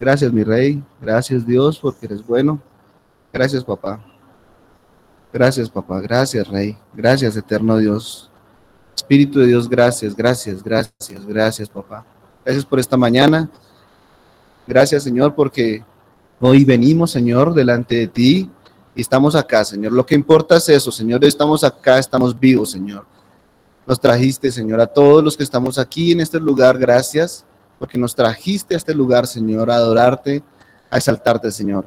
Gracias, mi rey. Gracias, Dios, porque eres bueno. Gracias, papá. Gracias, papá. Gracias, rey. Gracias, eterno Dios. Espíritu de Dios, gracias, gracias, gracias, gracias, papá. Gracias por esta mañana. Gracias, Señor, porque hoy venimos, Señor, delante de ti y estamos acá, Señor. Lo que importa es eso, Señor. Estamos acá, estamos vivos, Señor. Nos trajiste, Señor, a todos los que estamos aquí en este lugar, gracias porque nos trajiste a este lugar, Señor, a adorarte, a exaltarte, Señor.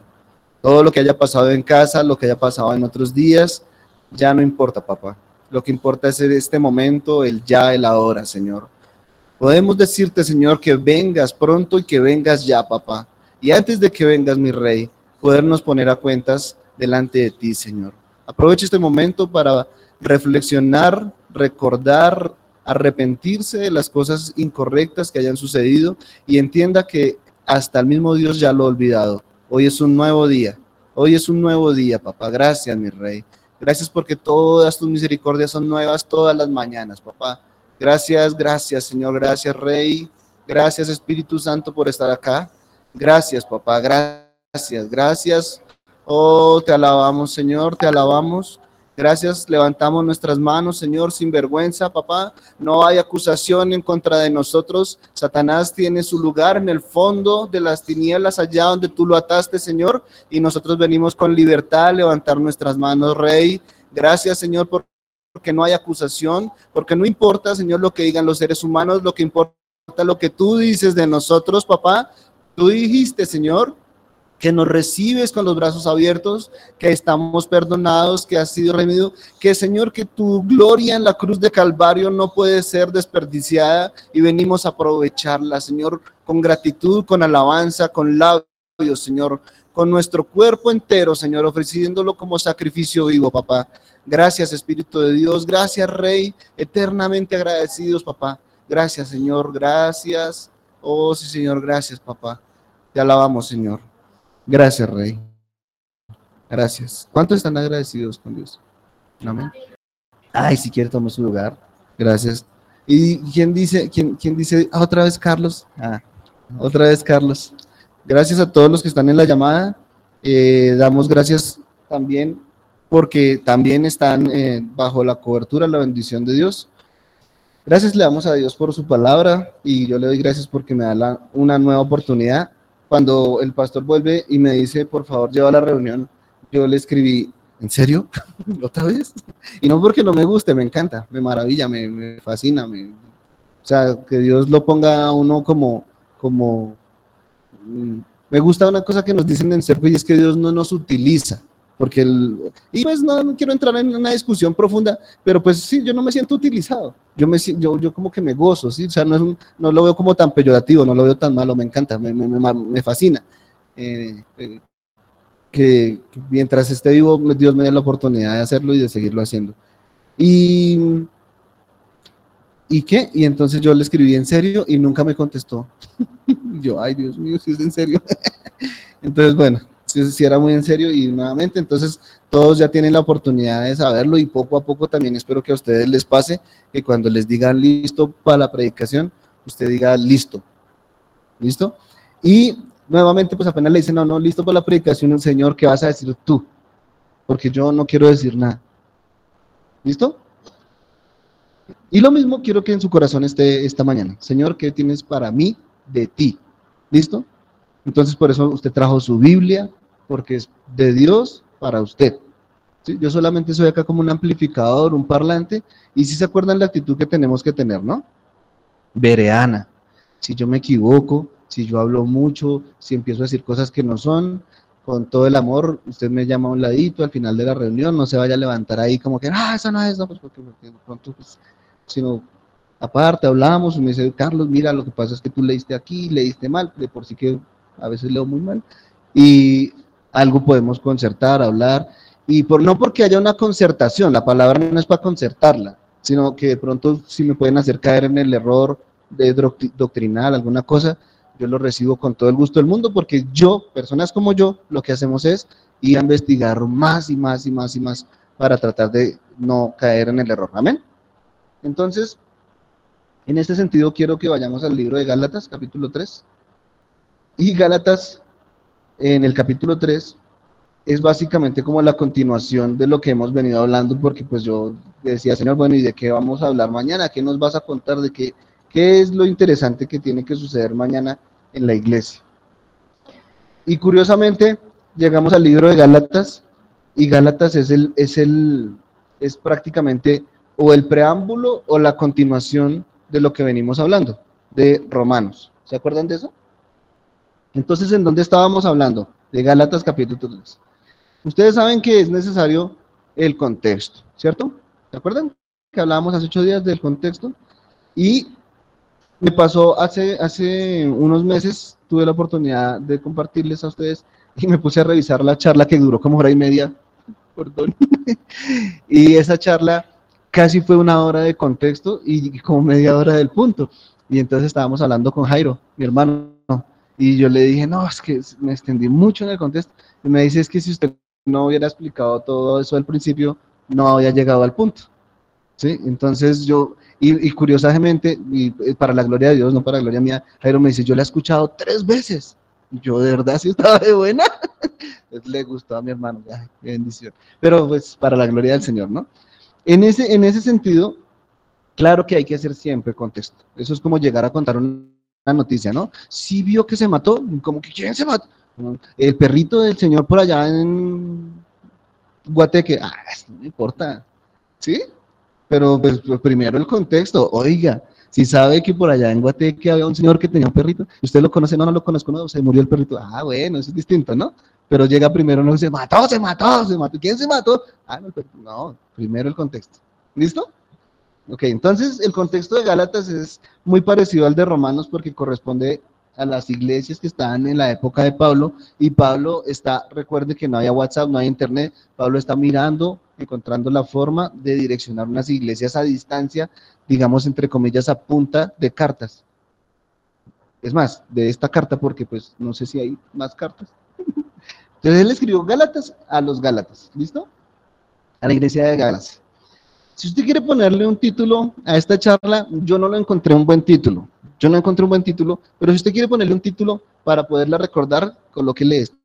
Todo lo que haya pasado en casa, lo que haya pasado en otros días, ya no importa, papá. Lo que importa es este momento, el ya, el ahora, Señor. Podemos decirte, Señor, que vengas pronto y que vengas ya, papá. Y antes de que vengas, mi rey, podernos poner a cuentas delante de ti, Señor. Aprovecha este momento para reflexionar, recordar, arrepentirse de las cosas incorrectas que hayan sucedido y entienda que hasta el mismo Dios ya lo ha olvidado. Hoy es un nuevo día. Hoy es un nuevo día, papá. Gracias, mi rey. Gracias porque todas tus misericordias son nuevas todas las mañanas, papá. Gracias, gracias, Señor. Gracias, Rey. Gracias, Espíritu Santo, por estar acá. Gracias, papá. Gracias, gracias. Oh, te alabamos, Señor. Te alabamos. Gracias, levantamos nuestras manos, Señor, sin vergüenza, papá. No hay acusación en contra de nosotros. Satanás tiene su lugar en el fondo de las tinieblas, allá donde tú lo ataste, Señor. Y nosotros venimos con libertad a levantar nuestras manos, Rey. Gracias, Señor, porque no hay acusación, porque no importa, Señor, lo que digan los seres humanos, lo que importa lo que tú dices de nosotros, papá. Tú dijiste, Señor, que nos recibes con los brazos abiertos, que estamos perdonados, que has sido redimido, que Señor, que tu gloria en la cruz de Calvario no puede ser desperdiciada y venimos a aprovecharla, Señor, con gratitud, con alabanza, con labios, Señor, con nuestro cuerpo entero, Señor, ofreciéndolo como sacrificio vivo, papá. Gracias, Espíritu de Dios, gracias, Rey, eternamente agradecidos, papá. Gracias, Señor, gracias. Oh, sí, Señor, gracias, papá. Te alabamos, Señor. Gracias, Rey. Gracias. ¿Cuántos están agradecidos con Dios? Amén. Ay, si quiere tomar su lugar. Gracias. ¿Y quién dice, quién, quién dice, ah, otra vez Carlos? Ah, otra vez Carlos. Gracias a todos los que están en la llamada. Eh, damos gracias también porque también están eh, bajo la cobertura, la bendición de Dios. Gracias le damos a Dios por su palabra y yo le doy gracias porque me da una nueva oportunidad cuando el pastor vuelve y me dice, por favor, lleva la reunión, yo le escribí, ¿en serio? ¿Otra vez? Y no porque no me guste, me encanta, me maravilla, me, fascina, me, o sea, que Dios lo ponga a uno como, como, mm, me gusta una cosa que nos dicen en Serpo y es que Dios no nos utiliza, porque el, y pues no, quiero entrar en una discusión profunda, pero pues sí, yo no me siento utilizado, yo me yo, yo como que me gozo, ¿sí? o sea, no, no lo veo como tan peyorativo, no lo veo tan malo, me encanta, me, me, me fascina. Eh, eh, que, mientras esté vivo, Dios me dé la oportunidad de hacerlo y de seguirlo haciendo. Y, ¿Y qué? Y entonces yo le escribí en serio y nunca me contestó. yo, ay Dios mío, si es en serio. entonces, bueno, si, era muy en serio y nuevamente, entonces todos ya tienen la oportunidad de saberlo y poco a poco también espero que a ustedes les pase que cuando les digan listo para la predicación, usted diga listo. ¿Listo? Y nuevamente, pues apenas le dicen, no, no, listo para la predicación, Señor, ¿qué vas a decir tú? Porque yo no quiero decir nada. ¿Listo? Y lo mismo quiero que en su corazón esté esta mañana. Señor, ¿qué tienes para mí de ti? ¿Listo? Entonces, por eso usted trajo su Biblia, porque es de Dios para usted. Yo solamente soy acá como un amplificador, un parlante, y si se acuerdan la actitud que tenemos que tener, ¿no? Vereana. Si yo me equivoco, si yo hablo mucho, si empiezo a decir cosas que no son, con todo el amor, usted me llama a un ladito al final de la reunión, no se vaya a levantar ahí como que, ah, eso no es, no, pues porque, de pronto, pues, sino aparte hablamos y me dice, Carlos, mira, lo que pasa es que tú leíste aquí, leíste mal, de por sí que a veces leo muy mal, y algo podemos concertar, hablar, y por, no porque haya una concertación, la palabra no es para concertarla, sino que de pronto si me pueden hacer caer en el error de doctrinal, alguna cosa, yo lo recibo con todo el gusto del mundo, porque yo, personas como yo, lo que hacemos es ir a investigar más y más y más y más para tratar de no caer en el error. Amén. Entonces, en este sentido, quiero que vayamos al libro de Gálatas, capítulo 3. Y Gálatas, en el capítulo 3, es básicamente como la continuación de lo que hemos venido hablando, porque pues yo decía, Señor, bueno, ¿y de qué vamos a hablar mañana? ¿Qué nos vas a contar? ¿De qué, qué es lo interesante que tiene que suceder mañana en la iglesia? Y curiosamente, llegamos al libro de Gálatas, y Gálatas es el, es el, es prácticamente o el preámbulo o la continuación de lo que venimos hablando, de Romanos. ¿Se acuerdan de eso? Entonces, ¿en dónde estábamos hablando? De Gálatas capítulo 3. Ustedes saben que es necesario el contexto, ¿cierto? ¿Se acuerdan? Que hablábamos hace ocho días del contexto. Y me pasó hace, hace unos meses, tuve la oportunidad de compartirles a ustedes y me puse a revisar la charla que duró como hora y media. Perdón. y esa charla casi fue una hora de contexto y como media hora del punto. Y entonces estábamos hablando con Jairo, mi hermano, y yo le dije, no, es que me extendí mucho en el contexto. Y me dice, es que si usted no hubiera explicado todo eso al principio, no había llegado al punto. ¿Sí? Entonces yo, y, curiosamente, y eh, para la gloria de Dios, no para la gloria mía, Jairo me dice, yo la he escuchado tres veces. Yo de verdad sí estaba de buena. le gustó a mi hermano, qué bendición. Pero pues para la gloria del Señor, ¿no? En ese, en ese sentido, claro que hay que hacer siempre contexto. Eso es como llegar a contar una noticia, ¿no? Si vio que se mató, como que ¿quién se mató? El perrito del señor por allá en Guateque, ah, no importa, ¿sí? Pero pues, primero el contexto, oiga, si sabe que por allá en Guateque había un señor que tenía un perrito, usted lo conoce, no, no lo conozco, no, se murió el perrito, ah, bueno, eso es distinto, ¿no? Pero llega primero, no se mató, se mató, se mató, ¿quién se mató? Ah, no, no primero el contexto, ¿listo? Ok, entonces el contexto de Gálatas es muy parecido al de Romanos porque corresponde a las iglesias que estaban en la época de Pablo y Pablo está, recuerde que no había WhatsApp, no hay internet, Pablo está mirando, encontrando la forma de direccionar unas iglesias a distancia, digamos entre comillas a punta de cartas. Es más, de esta carta porque pues no sé si hay más cartas. Entonces él escribió Gálatas a los Gálatas, ¿listo? A la iglesia de Gálatas. Si usted quiere ponerle un título a esta charla, yo no lo encontré un buen título. Yo no encontré un buen título, pero si usted quiere ponerle un título para poderla recordar, colóquele esto.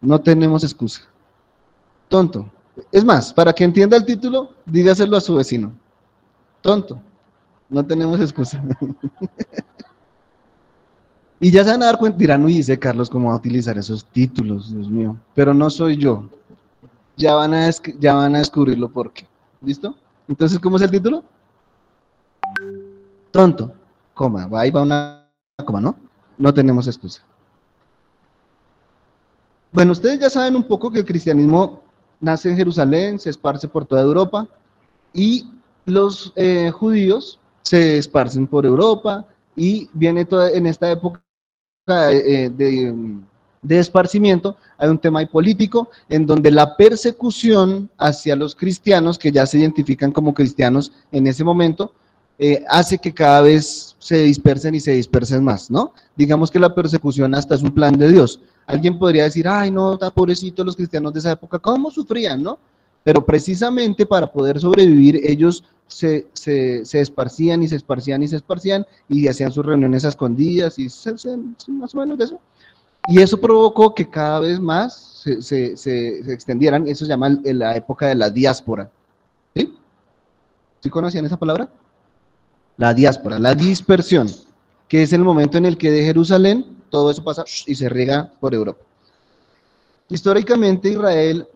No tenemos excusa. Tonto. Es más, para que entienda el título, dígaselo a su vecino. Tonto. No tenemos excusa. y ya se van a dar cuenta, dirán, uy, dice Carlos cómo va a utilizar esos títulos, Dios mío. Pero no soy yo. Ya van a, ya van a descubrirlo por qué. ¿Listo? Entonces, ¿cómo es el título? Tonto coma, ahí va una coma, ¿no? No tenemos excusa. Bueno, ustedes ya saben un poco que el cristianismo nace en Jerusalén, se esparce por toda Europa y los eh, judíos se esparcen por Europa y viene toda, en esta época eh, de, de, esparcimiento, hay un tema político en donde la persecución hacia los cristianos, que ya se identifican como cristianos en ese momento, hace que cada vez se dispersen y se dispersen más, ¿no? Digamos que la persecución hasta es un plan de Dios. Alguien podría decir, ay, no, está pobrecito los cristianos de esa época, ¿cómo sufrían, no? Pero precisamente para poder sobrevivir, ellos se, esparcían y se esparcían y se esparcían y hacían sus reuniones a escondidas y se, más o menos de eso. Y eso provocó que cada vez más se, extendieran, eso se llama la época de la diáspora. ¿Sí? ¿Sí conocían esa palabra? la diáspora, la dispersión, que es el momento en el que de Jerusalén todo eso pasa y se riega por Europa. Históricamente Israel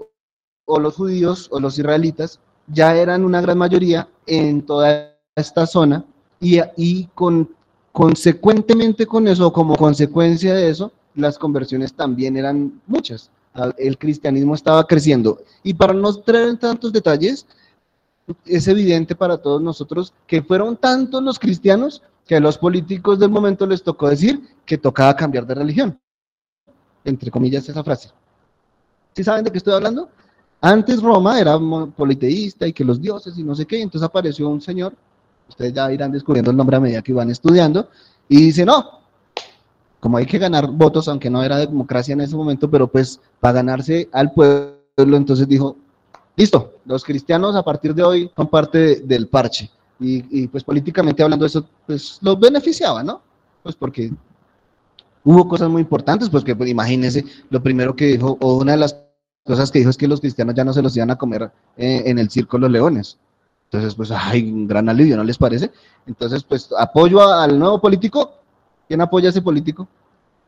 o los judíos o los israelitas ya eran una gran mayoría en toda esta zona y, y con, consecuentemente con eso, como consecuencia de eso, las conversiones también eran muchas. El cristianismo estaba creciendo. Y para no traer tantos detalles, es evidente para todos nosotros que fueron tantos los cristianos que a los políticos del momento les tocó decir que tocaba cambiar de religión. Entre comillas esa frase. ¿Sí saben de qué estoy hablando? Antes Roma era politeísta y que los dioses y no sé qué, entonces apareció un señor, ustedes ya irán descubriendo el nombre a medida que van estudiando, y dice, no, como hay que ganar votos, aunque no era democracia en ese momento, pero pues para ganarse al pueblo, entonces dijo, listo, los cristianos a partir de hoy son parte del parche. Y, pues políticamente hablando eso, pues los beneficiaba, ¿no? Pues porque Hubo cosas muy importantes, pues que pues, imagínense, lo primero que dijo, o una de las cosas que dijo es que los cristianos ya no se los iban a comer eh, en el circo los leones. Entonces, pues, hay un gran alivio, ¿no les parece? Entonces, pues, apoyo al nuevo político. ¿Quién apoya a ese político?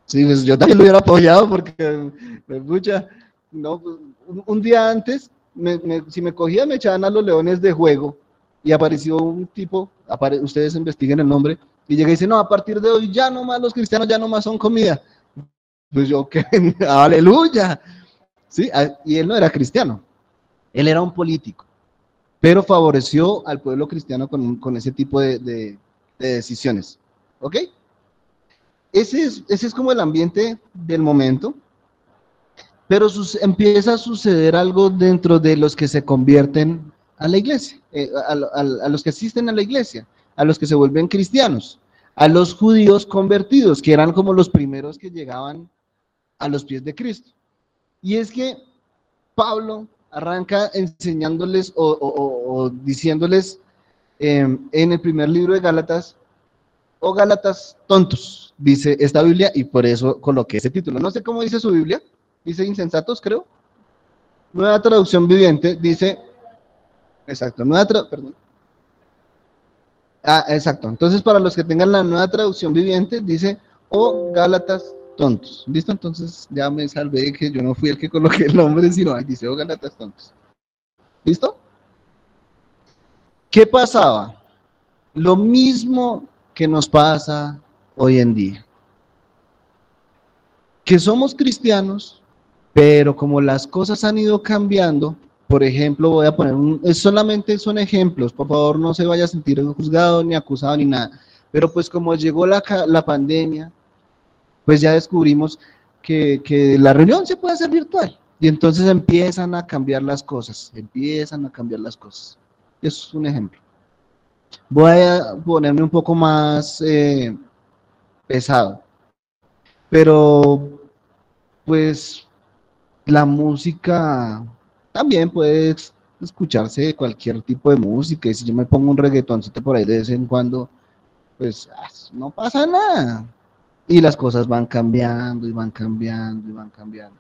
Sí, pues yo también lo hubiera apoyado porque, me escucha, no, pues, un, día antes, si me cogía, me echaban a los leones de juego y apareció un tipo, ustedes investiguen el nombre, y llega y dice, no, a partir de hoy ya no más los cristianos ya no más son comida. Pues yo, ¿qué? aleluya. ¿Sí? Y él no era cristiano, él era un político, pero favoreció al pueblo cristiano con, ese tipo de, decisiones. ¿Ok? Ese es, ese es como el ambiente del momento, pero empieza a suceder algo dentro de los que se convierten a la iglesia, eh, a, los que asisten a la iglesia, a los que se vuelven cristianos, a los judíos convertidos, que eran como los primeros que llegaban a los pies de Cristo. Y es que Pablo arranca enseñándoles o, diciéndoles em, en el primer libro de Gálatas, o oh, Gálatas tontos, dice esta Biblia, y por eso coloqué ese título. No sé cómo dice su Biblia, dice insensatos, creo. Nueva traducción viviente dice Exacto, nueva perdón. Ah, exacto. Entonces, para los que tengan la nueva traducción viviente, dice, o oh, Gálatas tontos. ¿Listo? Entonces, ya me salvé que yo no fui el que coloqué el nombre, sino ahí dice, o oh, Gálatas tontos. ¿Listo? ¿Qué pasaba? Lo mismo que nos pasa hoy en día. Que somos cristianos, pero como las cosas han ido cambiando, por ejemplo, voy a poner, un, solamente son ejemplos, por favor no se vaya a sentir juzgado ni acusado ni nada, pero pues como llegó la, la pandemia, pues ya descubrimos que, que la reunión se puede hacer virtual y entonces empiezan a cambiar las cosas, empiezan a cambiar las cosas. Es un ejemplo. Voy a ponerme un poco más eh, pesado, pero pues la música también puede escucharse cualquier tipo de música. Y si yo me pongo un reggaetoncito por ahí de vez en cuando, pues no pasa nada. Y las cosas van cambiando y van cambiando y van cambiando.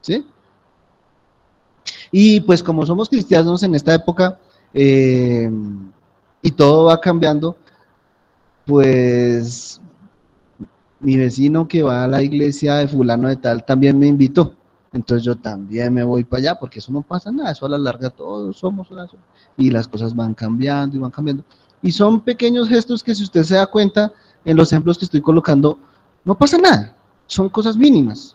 ¿Sí? Y pues como somos cristianos en esta época eh, y todo va cambiando, pues mi vecino que va a la iglesia de fulano de tal también me invitó entonces yo también me voy para allá, porque eso no pasa nada, eso a la larga todos somos una sola, y las cosas van cambiando y van cambiando. Y son pequeños gestos que si usted se da cuenta en los ejemplos que estoy colocando, no pasa nada, son cosas mínimas,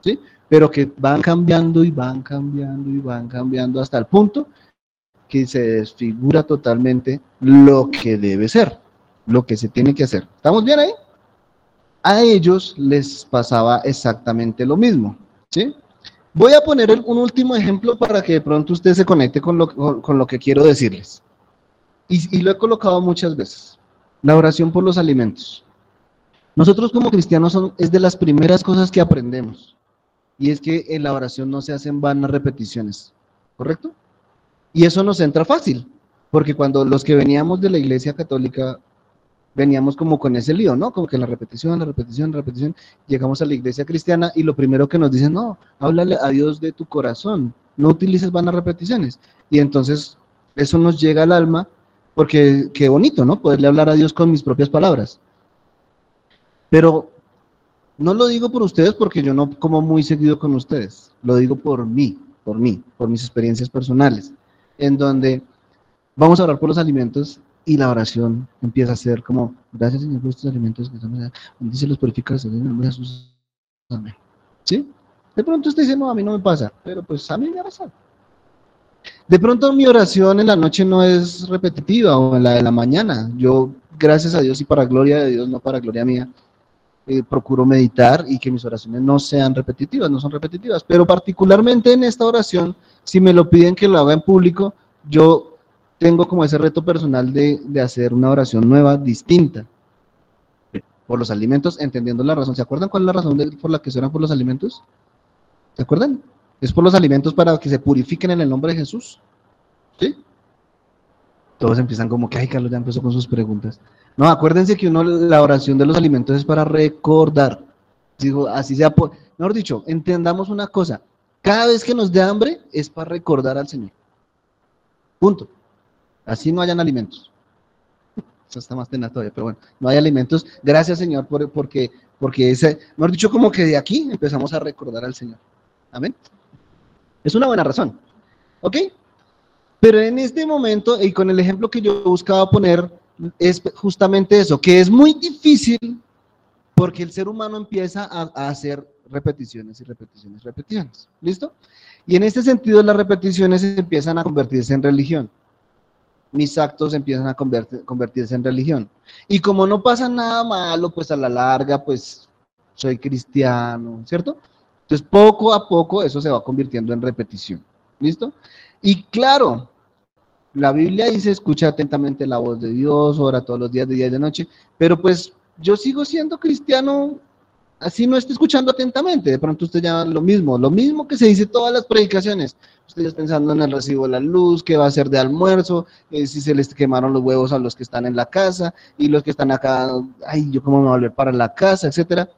¿sí? Pero que van cambiando y van cambiando y van cambiando hasta el punto que se desfigura totalmente lo que debe ser, lo que se tiene que hacer. ¿Estamos bien ahí? A ellos les pasaba exactamente lo mismo, ¿sí? Voy a poner un último ejemplo para que de pronto usted se conecte con lo, que quiero decirles. Y, lo he colocado muchas veces. La oración por los alimentos. Nosotros como cristianos son, es de las primeras cosas que aprendemos. Y es que en la oración no se hacen vanas repeticiones. ¿Correcto? Y eso nos entra fácil. Porque cuando los que veníamos de la iglesia católica veníamos como con ese lío, ¿no? Como que la repetición, la repetición, la repetición. Llegamos a la iglesia cristiana y lo primero que nos dicen, no, háblale a Dios de tu corazón, no utilices vanas repeticiones. Y entonces eso nos llega al alma porque qué bonito, ¿no? Poderle hablar a Dios con mis propias palabras. Pero no lo digo por ustedes porque yo no como muy seguido con ustedes, lo digo por mí, por mí, por mis experiencias personales, en donde vamos a hablar por los alimentos y la oración empieza a ser como, gracias Señor por estos alimentos que estamos bendice los purificadores en el nombre de Jesús. Amén. ¿Sí? De pronto usted dice, no, a mí no me pasa, pero pues a mí me ha pasado. De pronto mi oración en la noche no es repetitiva o en la de la mañana. Yo, gracias a Dios y para gloria de Dios, no para gloria mía, eh, procuro meditar y que mis oraciones no sean repetitivas, no son repetitivas. Pero particularmente en esta oración, si me lo piden que lo haga en público, yo tengo como ese reto personal de, hacer una oración nueva, distinta, por los alimentos, entendiendo la razón. ¿Se acuerdan cuál es la razón por la que se oran por los alimentos? ¿Se acuerdan? Es por los alimentos para que se purifiquen en el nombre de Jesús. ¿Sí? Todos empiezan como que, ay, Carlos ya empezó con sus preguntas. No, acuérdense que uno, la oración de los alimentos es para recordar. Digo, así sea, por, mejor dicho, entendamos una cosa, cada vez que nos dé hambre es para recordar al Señor. Punto. Así no hayan alimentos. Eso está más tenaz todavía, pero bueno, no hay alimentos. Gracias, Señor, por, porque, porque ese, mejor dicho, como que de aquí empezamos a recordar al Señor. Amén. Es una buena razón. ¿Ok? Pero en este momento, y con el ejemplo que yo buscaba poner, es justamente eso, que es muy difícil porque el ser humano empieza a, hacer repeticiones y repeticiones, repeticiones. ¿Listo? Y en este sentido las repeticiones empiezan a convertirse en religión. Mis actos empiezan a convertirse en religión. Y como no pasa nada malo, pues a la larga, pues soy cristiano, ¿cierto? Entonces poco a poco eso se va convirtiendo en repetición. ¿Listo? Y claro, la Biblia dice, escucha atentamente la voz de Dios, ora todos los días de día y de noche, pero pues yo sigo siendo cristiano así no esté escuchando atentamente, de pronto usted ya lo mismo, lo mismo que se dice todas las predicaciones, usted está pensando en el recibo de la luz, qué va a hacer de almuerzo, eh, si se les quemaron los huevos a los que están en la casa, y los que están acá, ay, yo cómo me voy a volver para la casa, etcétera.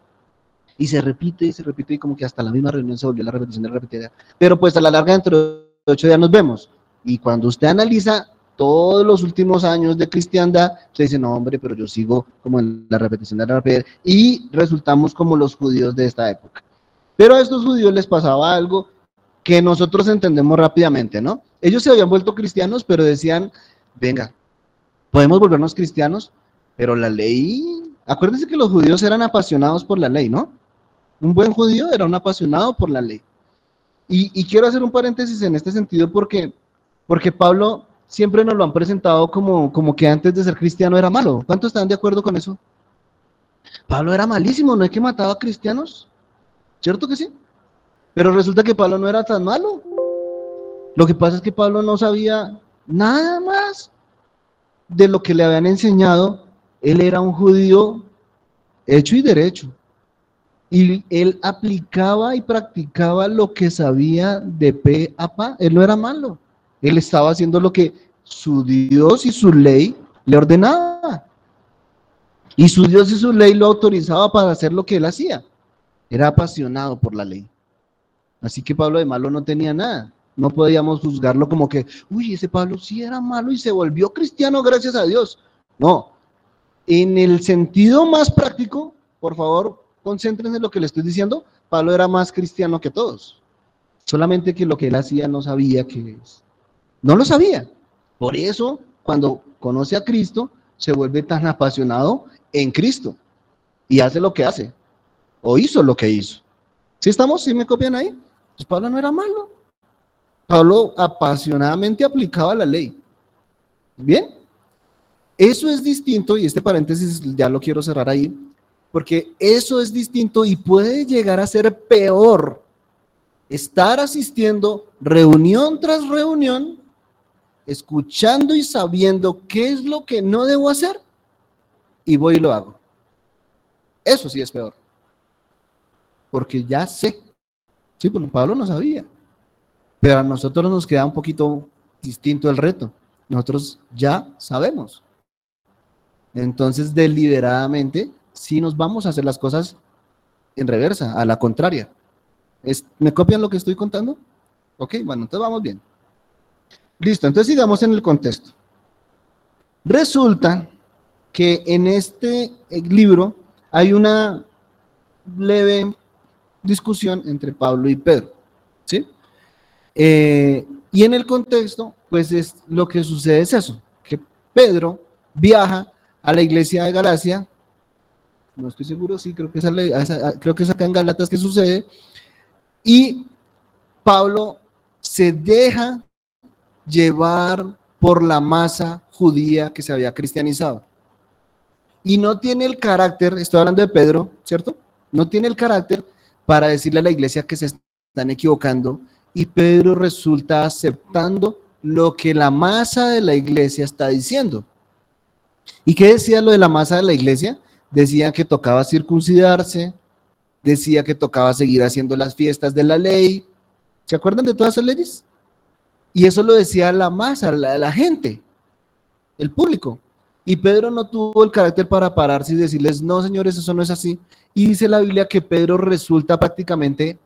Y se repite y se repite y como que hasta la misma reunión se volvió la repetición de la repetida. Pero pues a la larga dentro de ocho días nos vemos. Y cuando usted analiza todos los últimos años de cristiandad, se dice, no, hombre, pero yo sigo como en la repetición de la repetición, y resultamos como los judíos de esta época. Pero a estos judíos les pasaba algo que nosotros entendemos rápidamente, ¿no? Ellos se habían vuelto cristianos, pero decían, venga, podemos volvernos cristianos, pero la ley, acuérdense que los judíos eran apasionados por la ley, ¿no? Un buen judío era un apasionado por la ley. Y, y quiero hacer un paréntesis en este sentido porque, porque Pablo siempre nos lo han presentado como, como que antes de ser cristiano era malo. ¿Cuántos están de acuerdo con eso? Pablo era malísimo, ¿no es que mataba a cristianos? ¿Cierto que sí? Pero resulta que Pablo no era tan malo. Lo que pasa es que Pablo no sabía nada más de lo que le habían enseñado. Él era un judío hecho y derecho. Y él aplicaba y practicaba lo que sabía de pe a pa. Él no era malo. Él estaba haciendo lo que su Dios y su ley le ordenaba. Y su Dios y su ley lo autorizaba para hacer lo que él hacía. Era apasionado por la ley. Así que Pablo de malo no tenía nada. No podíamos juzgarlo como que, uy, ese Pablo sí era malo y se volvió cristiano gracias a Dios. No. En el sentido más práctico, por favor, concéntrense en lo que le estoy diciendo. Pablo era más cristiano que todos. Solamente que lo que él hacía no sabía que es. No lo sabía. Por eso, cuando conoce a Cristo, se vuelve tan apasionado en Cristo y hace lo que hace, o hizo lo que hizo. ¿Sí estamos? ¿Sí me copian ahí? Pues Pablo no era malo. Pablo apasionadamente aplicaba la ley. Bien, eso es distinto, y este paréntesis ya lo quiero cerrar ahí, porque eso es distinto y puede llegar a ser peor estar asistiendo reunión tras reunión escuchando y sabiendo qué es lo que no debo hacer, y voy y lo hago. Eso sí es peor. Porque ya sé. Sí, bueno, Pablo no sabía. Pero a nosotros nos queda un poquito distinto el reto. Nosotros ya sabemos. Entonces, deliberadamente, sí nos vamos a hacer las cosas en reversa, a la contraria. ¿Me copian lo que estoy contando? Ok, bueno, entonces vamos bien. Listo, entonces sigamos en el contexto. Resulta que en este eh, libro hay una leve discusión entre Pablo y Pedro, ¿sí? Eh, y en el contexto, pues es lo que sucede es eso, que Pedro viaja a la iglesia de Galacia, no estoy seguro, sí, creo que es, creo que es acá en Galatas que sucede, y Pablo se deja llevar por la masa judía que se había cristianizado. Y no tiene el carácter, estoy hablando de Pedro, ¿cierto? No tiene el carácter para decirle a la iglesia que se están equivocando y Pedro resulta aceptando lo que la masa de la iglesia está diciendo. ¿Y qué decía lo de la masa de la iglesia? Decía que tocaba circuncidarse, decía que tocaba seguir haciendo las fiestas de la ley. ¿Se acuerdan de todas esas leyes? Y eso lo decía la masa, la, la gente, el público. Y Pedro no tuvo el carácter para pararse y decirles, no, señores, eso no es así. Y dice la Biblia que Pedro resulta prácticamente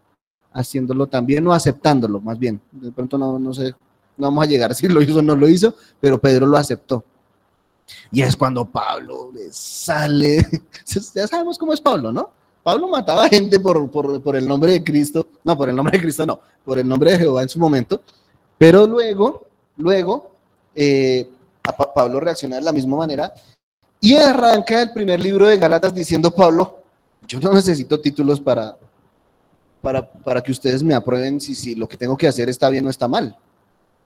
haciéndolo también o aceptándolo, más bien. De pronto no, no sé, no vamos a llegar si lo hizo o no lo hizo, pero Pedro lo aceptó. Y es cuando Pablo le sale, ya sabemos cómo es Pablo, ¿no? Pablo mataba gente por, por, el nombre de Cristo, no, por el nombre de Cristo no, por el nombre de Jehová en su momento, pero luego, luego, eh, Pablo reacciona de la misma manera y arranca el primer libro de Galatas diciendo, Pablo, yo no necesito títulos para, para, para que ustedes me aprueben si, si lo que tengo que hacer está bien o está mal.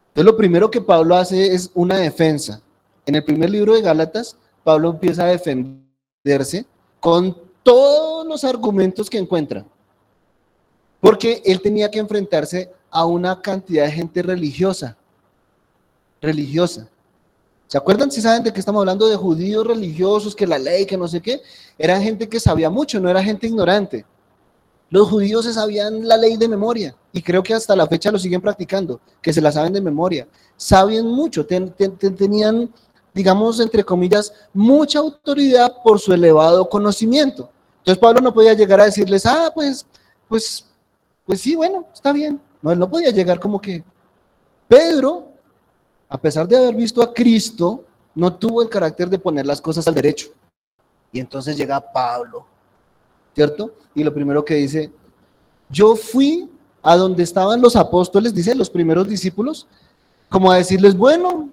Entonces lo primero que Pablo hace es una defensa. En el primer libro de Gálatas, Pablo empieza a defenderse con todos los argumentos que encuentra. Porque él tenía que enfrentarse a una cantidad de gente religiosa. Religiosa. ¿Se acuerdan si saben de que estamos hablando de judíos religiosos, que la ley, que no sé qué? Era gente que sabía mucho, no era gente ignorante. Los judíos se sabían la ley de memoria y creo que hasta la fecha lo siguen practicando, que se la saben de memoria. Saben mucho, tenían, digamos, entre comillas, mucha autoridad por su elevado conocimiento. Entonces Pablo no podía llegar a decirles, ah, pues, pues, pues sí, bueno, está bien. No, él no podía llegar como que. Pedro, a pesar de haber visto a Cristo, no tuvo el carácter de poner las cosas al derecho. Y entonces llega Pablo, ¿cierto? Y lo primero que dice, yo fui a donde estaban los apóstoles, dice los primeros discípulos, como a decirles, bueno,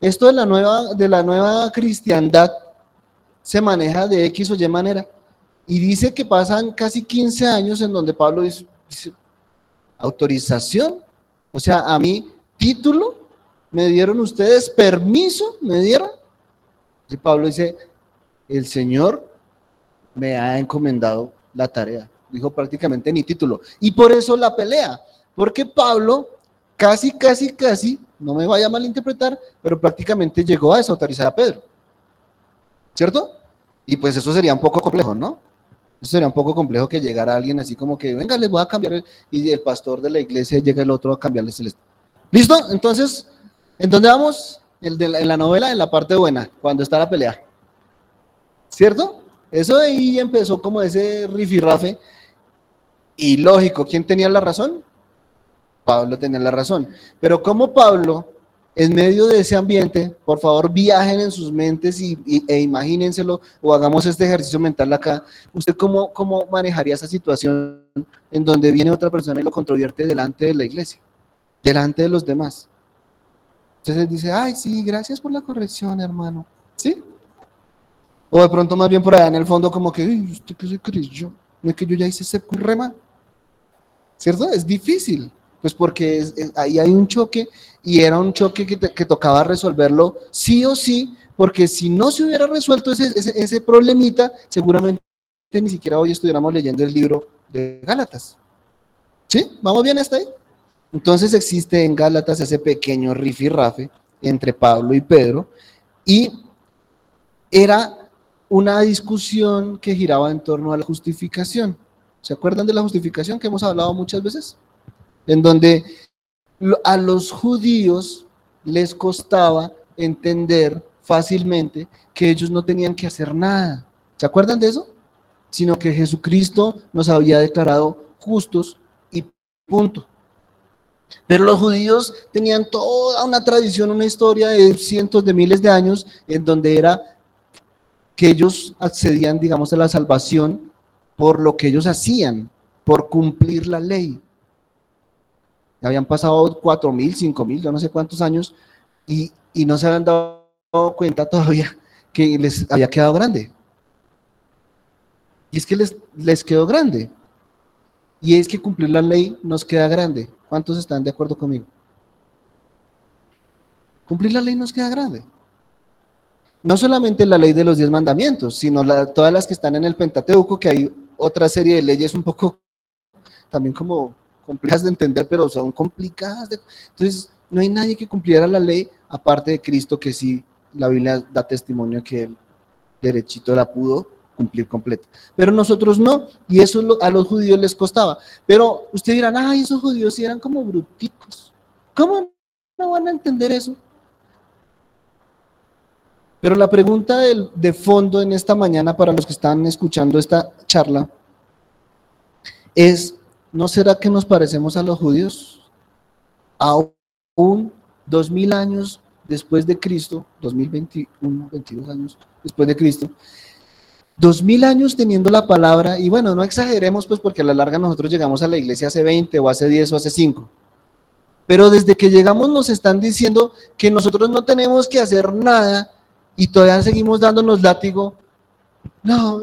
esto de la nueva, de la nueva cristiandad se maneja de X o Y manera. Y dice que pasan casi 15 años en donde Pablo dice, autorización, o sea, a mí título, me dieron ustedes permiso, me dieron. Y Pablo dice, el Señor me ha encomendado la tarea. Dijo prácticamente ni título. Y por eso la pelea, porque Pablo casi, casi, casi, no me vaya a malinterpretar, pero prácticamente llegó a desautorizar a Pedro. ¿Cierto? Y pues eso sería un poco complejo, ¿no? Eso sería un poco complejo que llegara alguien así como que, venga, les voy a cambiar, y el pastor de la iglesia llega el otro a cambiarles el... ¿Listo? Entonces, ¿en dónde vamos? El de en la novela, en la parte buena, cuando está la pelea. ¿Cierto? Eso de ahí empezó como ese rifirrafe. Y lógico, ¿quién tenía la razón? Pablo tenía la razón. Pero como Pablo, en medio de ese ambiente, por favor viajen en sus mentes y, e imagínenselo o hagamos este ejercicio mental acá. ¿Usted cómo, cómo manejaría esa situación en donde viene otra persona y lo controvierte delante de la iglesia, delante de los demás? Entonces dice, ay, sí, gracias por la corrección, hermano. ¿Sí? O de pronto más bien por allá en el fondo como que, ¿usted qué se creyó? No es que yo ya hice ese currema. ¿Cierto? Es difícil, pues porque ahí hay un choque y era un choque que, que, tocaba resolverlo sí o sí, porque si no se hubiera resuelto ese, ese, ese problemita, seguramente ni siquiera hoy estuviéramos leyendo el libro de Gálatas. ¿Sí? ¿Vamos bien hasta ahí? Entonces existe en Gálatas ese pequeño rifirrafe entre Pablo y Pedro y era una discusión que giraba en torno a la justificación. ¿Se acuerdan de la justificación que hemos hablado muchas veces? En donde a los judíos les costaba entender fácilmente que ellos no tenían que hacer nada. ¿Se acuerdan de eso? Sino que Jesucristo nos había declarado justos y punto. Pero los judíos tenían toda una tradición, una historia de cientos de miles de años en donde era que ellos accedían, digamos, a la salvación por lo que ellos hacían, por cumplir la ley. Habían pasado cuatro mil, cinco mil, yo no sé cuántos años, y, no se habían dado cuenta todavía que les había quedado grande. Y es que les, les quedó grande. Y es que cumplir la ley nos queda grande. ¿Cuántos están de acuerdo conmigo? Cumplir la ley nos queda grande no solamente la ley de los diez mandamientos, sino todas las que están en el Pentateuco, que hay otra serie de leyes un poco también como complejas de entender, pero son complicadas. entonces, no hay nadie que cumpliera la ley aparte de Cristo, que sí, la Biblia da testimonio que él derechito la pudo cumplir completa. Pero nosotros no, y eso a los judíos les costaba. Pero ustedes dirán, ay, esos judíos eran como bruticos. ¿Cómo no van a entender eso? Pero la pregunta de fondo en esta mañana para los que están escuchando esta charla es, ¿no será que nos parecemos a los judíos? Aún dos mil años después de Cristo, 2021, 22 años después de Cristo, dos mil años teniendo la palabra, y bueno, no exageremos pues porque a la larga nosotros llegamos a la iglesia hace 20 o hace 10 o hace 5. Pero desde que llegamos nos están diciendo que nosotros no tenemos que hacer nada y todavía seguimos dándonos látigo. No,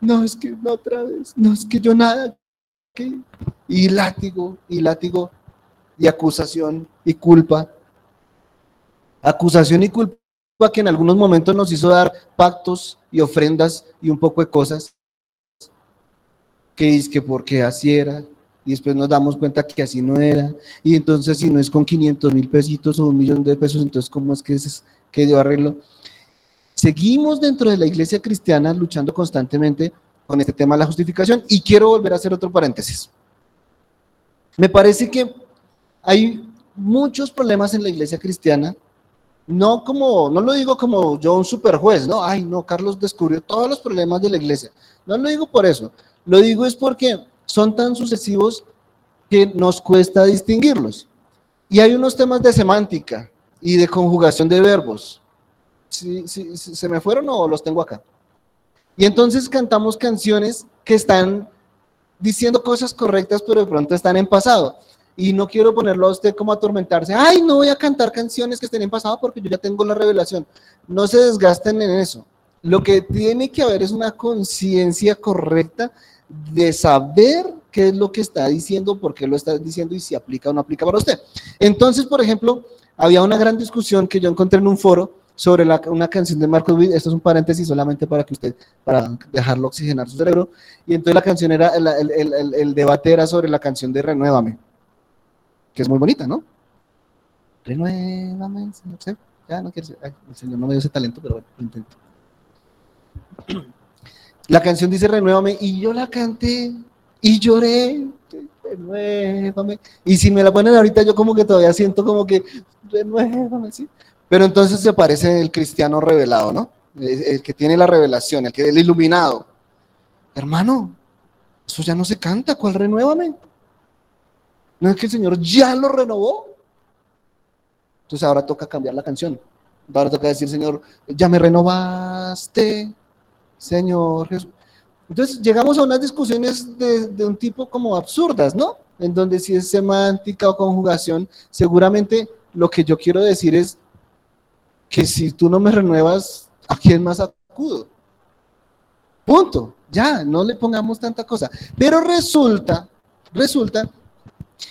no, es que no otra vez, no, es que yo nada. Y látigo, y látigo, y acusación, y culpa. Acusación y culpa que en algunos momentos nos hizo dar pactos y ofrendas y un poco de cosas. Que es que porque así era, y después nos damos cuenta que así no era, y entonces si no es con 500 mil pesitos o un millón de pesos, entonces ¿cómo es que es, que dio arreglo. Seguimos dentro de la iglesia cristiana luchando constantemente con este tema de la justificación y quiero volver a hacer otro paréntesis. Me parece que hay muchos problemas en la iglesia cristiana, no como, no lo digo como yo un super juez, no, ay no, Carlos descubrió todos los problemas de la iglesia. No lo digo por eso, lo digo es porque son tan sucesivos que nos cuesta distinguirlos. Y hay unos temas de semántica, y de conjugación de verbos. si ¿Se me fueron o los tengo acá? Y entonces cantamos canciones que están diciendo cosas correctas, pero de pronto están en pasado. Y no quiero ponerlo a usted como atormentarse. Ay, no voy a cantar canciones que estén en pasado porque yo ya tengo la revelación. No se desgasten en eso. Lo que tiene que haber es una conciencia correcta de saber qué es lo que está diciendo, por qué lo está diciendo y si aplica o no aplica para usted. Entonces, por ejemplo, había una gran discusión que yo encontré en un foro sobre una canción de Marcos Witt, esto es un paréntesis solamente para que usted, para dejarlo oxigenar su cerebro, y entonces la canción era, el, debate era sobre la canción de Renuévame, que es muy bonita, ¿no? Renuévame, señor, ya no quiero ser, el señor no me dio ese talento, pero bueno, intento. La canción dice Renuévame, y yo la canté, y lloré, renuévame. Y si me la ponen ahorita, yo como que todavía siento como que, renuévame, ¿sí? Pero entonces se parece el cristiano revelado, ¿no? El, que tiene la revelación, el que el iluminado. Hermano, eso ya no se canta, ¿cuál renuévame? ¿No es que el Señor ya lo renovó? Entonces ahora toca cambiar la canción. Ahora toca decir, Señor, ya me renovaste, Señor Jesús. Entonces llegamos a unas discusiones de, un tipo como absurdas, ¿no? En donde si es semántica o conjugación, seguramente lo que yo quiero decir es que si tú no me renuevas, ¿a quién más acudo? Punto. Ya, no le pongamos tanta cosa. Pero resulta, resulta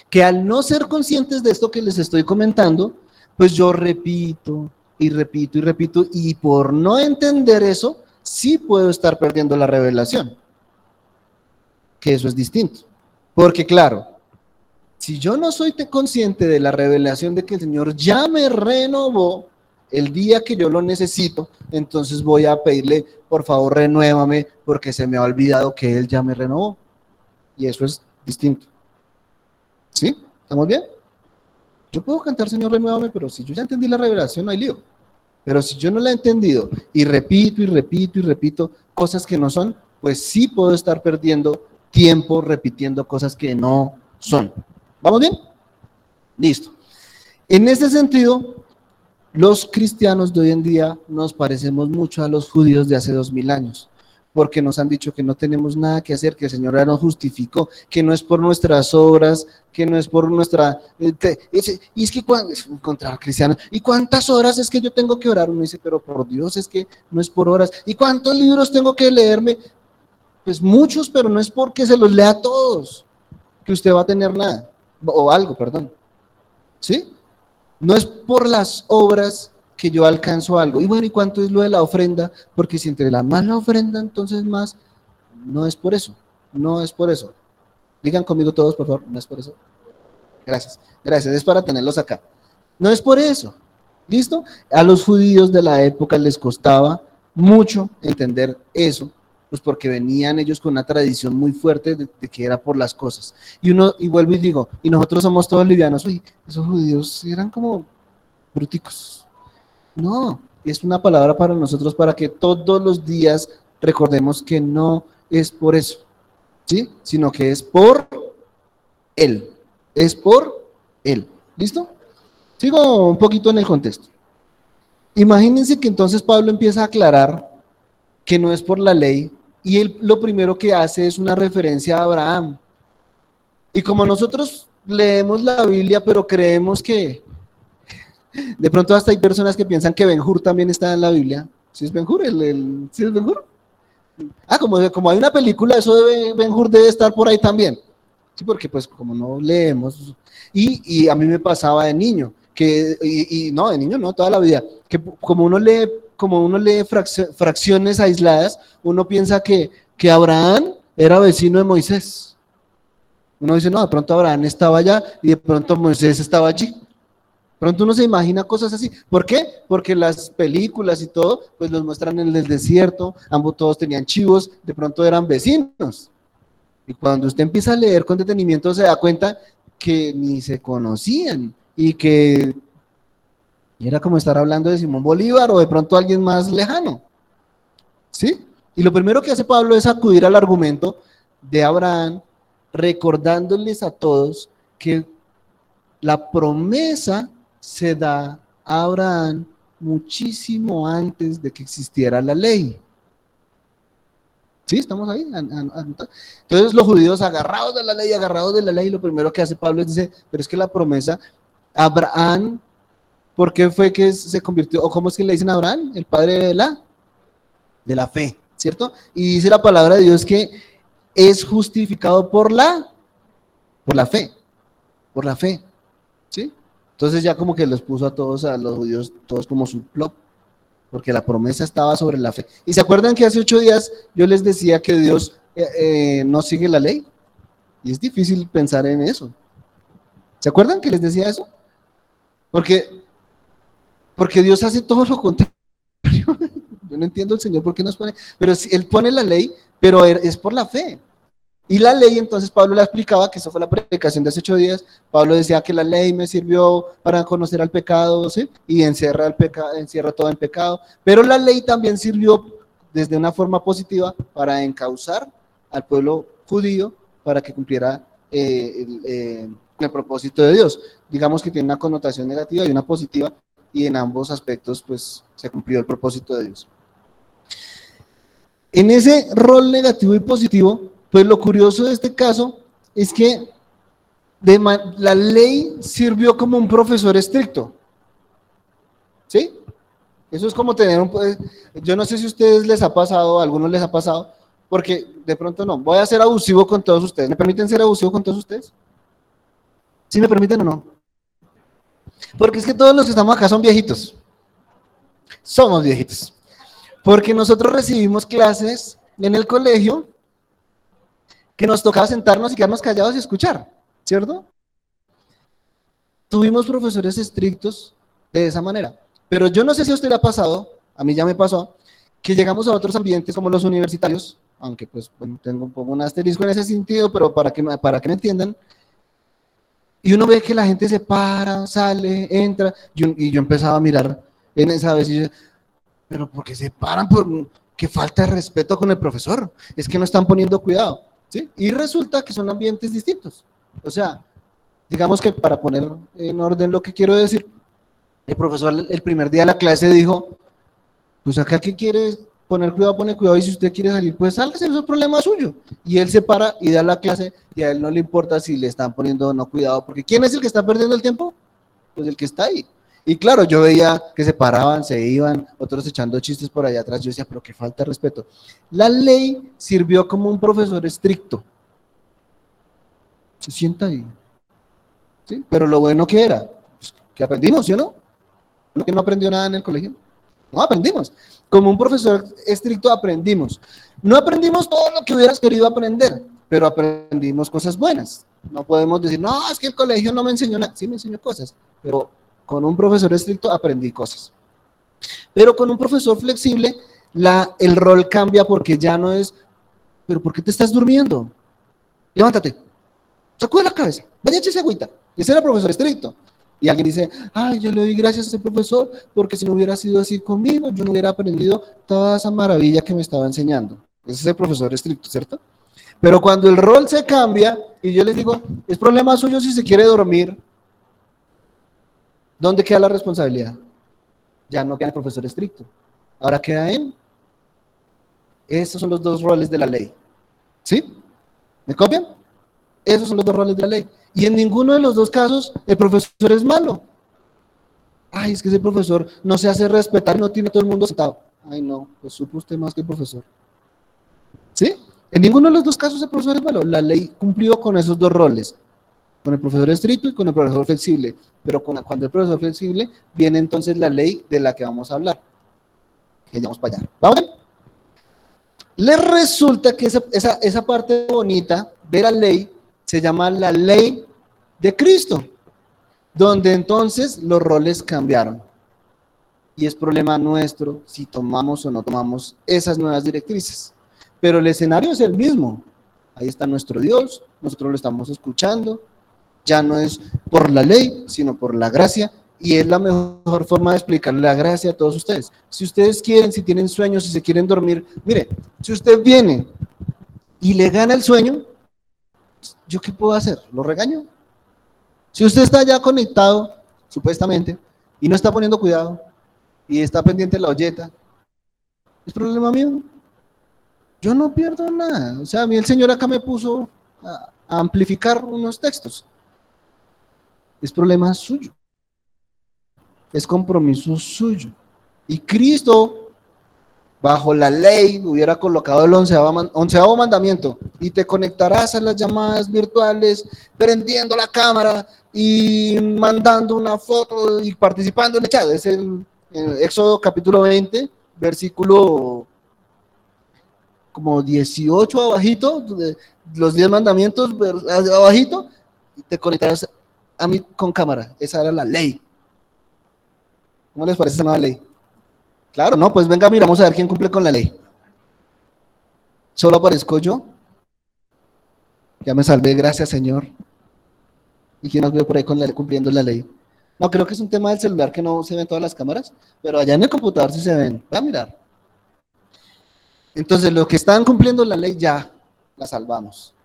que al no ser conscientes de esto que les estoy comentando, pues yo repito y repito y repito, y por no entender eso, sí puedo estar perdiendo la revelación. Que eso es distinto. Porque claro, si yo no soy consciente de la revelación de que el Señor ya me renovó el día que yo lo necesito, entonces voy a pedirle, por favor, renuévame, porque se me ha olvidado que Él ya me renovó. Y eso es distinto. ¿Sí? ¿Estamos bien? Yo puedo cantar, Señor, renuévame, pero si yo ya entendí la revelación, no hay lío. Pero si yo no la he entendido y repito y repito y repito cosas que no son, pues sí puedo estar perdiendo tiempo repitiendo cosas que no son. ¿Vamos bien? Listo. En ese sentido, los cristianos de hoy en día nos parecemos mucho a los judíos de hace dos mil años porque nos han dicho que no tenemos nada que hacer, que el Señor ya nos justificó, que no es por nuestras obras, que no es por nuestra... Eh, y es que cuando, contra cristianos, ¿y cuántas horas es que yo tengo que orar? Uno dice, pero por Dios es que no es por horas. ¿Y cuántos libros tengo que leerme? Pues muchos, pero no es porque se los lea todos, que usted va a tener nada, o algo, perdón. ¿Sí? No es por las obras que yo alcanzo algo. Y bueno, ¿y cuánto es lo de la ofrenda? Porque si entre la más la ofrenda, entonces más, no es por eso, no es por eso. Digan conmigo todos, por favor, no es por eso. Gracias, gracias, es para tenerlos acá. No es por eso, ¿listo? A los judíos de la época les costaba mucho entender eso, pues porque venían ellos con una tradición muy fuerte de, que era por las cosas. Y uno, y vuelvo y digo, y nosotros somos todos livianos, uy, esos judíos eran como bruticos, no, es una palabra para nosotros para que todos los días recordemos que no es por eso, ¿sí? Sino que es por Él. Es por Él. ¿Listo? Sigo un poquito en el contexto. Imagínense que entonces Pablo empieza a aclarar que no es por la ley y él lo primero que hace es una referencia a Abraham. Y como nosotros leemos la Biblia, pero creemos que de pronto hasta hay personas que piensan que Benjur también está en la Biblia. ¿Sí es Benjur? ¿El, ¿Sí es Benjur? Ah, como, como hay una película, eso de Benjur debe estar por ahí también. Sí, porque pues como no leemos. Y, y a mí me pasaba de niño, que, y, no, de niño no, toda la vida, que como uno lee, como uno lee fracciones aisladas, uno piensa que, que Abraham era vecino de Moisés. Uno dice, no, de pronto Abraham estaba allá y de pronto Moisés estaba allí. Pronto uno se imagina cosas así. ¿Por qué? Porque las películas y todo, pues los muestran en el desierto, ambos todos tenían chivos, de pronto eran vecinos. Y cuando usted empieza a leer con detenimiento se da cuenta que ni se conocían y que era como estar hablando de Simón Bolívar o de pronto alguien más lejano. ¿Sí? Y lo primero que hace Pablo es acudir al argumento de Abraham, recordándoles a todos que la promesa se da a Abraham muchísimo antes de que existiera la ley. Sí, estamos ahí. Entonces los judíos agarrados de la ley, agarrados de la ley, lo primero que hace Pablo es dice, pero es que la promesa, Abraham, ¿por qué fue que se convirtió, o cómo es que le dicen a Abraham? El padre de la, de la fe, ¿cierto? Y dice la palabra de Dios que es justificado por la, por la fe, por la fe, ¿sí? Entonces ya como que los puso a todos, a los judíos, todos como su plop porque la promesa estaba sobre la fe. ¿Y se acuerdan que hace ocho días yo les decía que Dios eh, eh, no sigue la ley? Y es difícil pensar en eso. ¿Se acuerdan que les decía eso? Porque, porque Dios hace todo lo contrario. yo no entiendo el Señor por qué nos pone, pero Él pone la ley, pero es por la fe. Y la ley, entonces Pablo la explicaba, que eso fue la predicación de hace ocho días, Pablo decía que la ley me sirvió para conocer al pecado, ¿sí? Y encierra, el pecado, encierra todo el pecado, pero la ley también sirvió desde una forma positiva para encauzar al pueblo judío para que cumpliera eh, el, eh, el propósito de Dios. Digamos que tiene una connotación negativa y una positiva, y en ambos aspectos pues se cumplió el propósito de Dios. En ese rol negativo y positivo, pues lo curioso de este caso es que la ley sirvió como un profesor estricto. ¿Sí? Eso es como tener un... Pues, yo no sé si a ustedes les ha pasado, a algunos les ha pasado, porque de pronto no, voy a ser abusivo con todos ustedes. ¿Me permiten ser abusivo con todos ustedes? ¿Sí me permiten o no? Porque es que todos los que estamos acá son viejitos. Somos viejitos. Porque nosotros recibimos clases en el colegio que nos tocaba sentarnos y quedarnos callados y escuchar, ¿cierto? Tuvimos profesores estrictos de esa manera, pero yo no sé si a usted le ha pasado, a mí ya me pasó, que llegamos a otros ambientes como los universitarios, aunque pues tengo un poco un asterisco en ese sentido, pero para que, para que me entiendan, y uno ve que la gente se para, sale, entra, y, yo empezaba a mirar en esa vez y yo, pero ¿por qué se paran? Por, qué falta de respeto con el profesor, es que no están poniendo cuidado. Y resulta que son ambientes distintos. O sea, digamos que para poner en orden lo que quiero decir, el profesor el primer día de la clase dijo, pues acá que quiere poner cuidado, pone cuidado, y si usted quiere salir, pues salga, eso es problema suyo. Y él se para y da la clase, y a él no le importa si le están poniendo o no cuidado, porque ¿quién es el que está perdiendo el tiempo? Pues el que está ahí. Y claro, yo veía que se paraban, se iban, otros echando chistes por allá atrás. Yo decía, pero qué falta de respeto. La ley sirvió como un profesor estricto. Se sienta ahí. ¿Sí? Pero lo bueno que era, pues, que aprendimos, ¿sí o no? ¿No que no aprendió nada en el colegio? No aprendimos. Como un profesor estricto aprendimos. No aprendimos todo lo que hubieras querido aprender, pero aprendimos cosas buenas. No podemos decir, no, es que el colegio no me enseñó nada. Sí me enseñó cosas, pero con un profesor estricto aprendí cosas. Pero con un profesor flexible, el rol cambia porque ya no es, pero ¿por qué te estás durmiendo? Levántate, sacude la cabeza, vaya ese agüita. Ese era el profesor estricto. Y alguien dice, ay, yo le doy gracias a ese profesor porque si no hubiera sido así conmigo, yo no hubiera aprendido toda esa maravilla que me estaba enseñando. Ese es el profesor estricto, ¿cierto? Pero cuando el rol se cambia y yo les digo, es problema suyo si se quiere dormir, ¿dónde queda la responsabilidad? Ya no queda el profesor estricto. Ahora queda en. Esos son los dos roles de la ley. ¿Sí? ¿Me copian? Esos son los dos roles de la ley. Y en ninguno de los dos casos el profesor es malo. Ay, es que ese profesor no se hace respetar, no tiene todo el mundo sentado. Ay, no, pues supo usted más que el profesor. ¿Sí? En ninguno de los dos casos el profesor es malo. La ley cumplió con esos dos roles, con el profesor estricto y con el profesor flexible. Pero cuando el profesor flexible, viene entonces la ley de la que vamos a hablar. Que vamos para allá. ¿Vamos? Le resulta que esa, esa, esa parte bonita de la ley se llama la ley de Cristo, donde entonces los roles cambiaron. Y es problema nuestro si tomamos o no tomamos esas nuevas directrices. Pero el escenario es el mismo. Ahí está nuestro Dios, nosotros lo estamos escuchando. Ya no es por la ley, sino por la gracia. Y es la mejor forma de explicarle la gracia a todos ustedes. Si ustedes quieren, si tienen sueños, si se quieren dormir, mire, si usted viene y le gana el sueño, ¿yo qué puedo hacer? ¿Lo regaño? Si usted está ya conectado, supuestamente, y no está poniendo cuidado, y está pendiente de la olleta, ¿es problema mío? Yo no pierdo nada. O sea, a mí el Señor acá me puso a amplificar unos textos. Es problema suyo. Es compromiso suyo. Y Cristo bajo la ley hubiera colocado el onceavo, mandamiento y te conectarás a las llamadas virtuales prendiendo la cámara y mandando una foto y participando en el chat. Es el, Éxodo capítulo 20, versículo como 18 abajito, los 10 mandamientos abajito, y te conectarás a mí con cámara. Esa era la ley. ¿Cómo les parece esa nueva ley? Claro, no, pues venga, miramos a ver quién cumple con la ley. Solo aparezco yo. Ya me salvé, gracias Señor. ¿Y quién nos veo por ahí con la, cumpliendo la ley? No, creo que es un tema del celular que no se ven todas las cámaras, pero allá en el computador sí se ven. Voy a mirar. Entonces, los que están cumpliendo la ley ya la salvamos.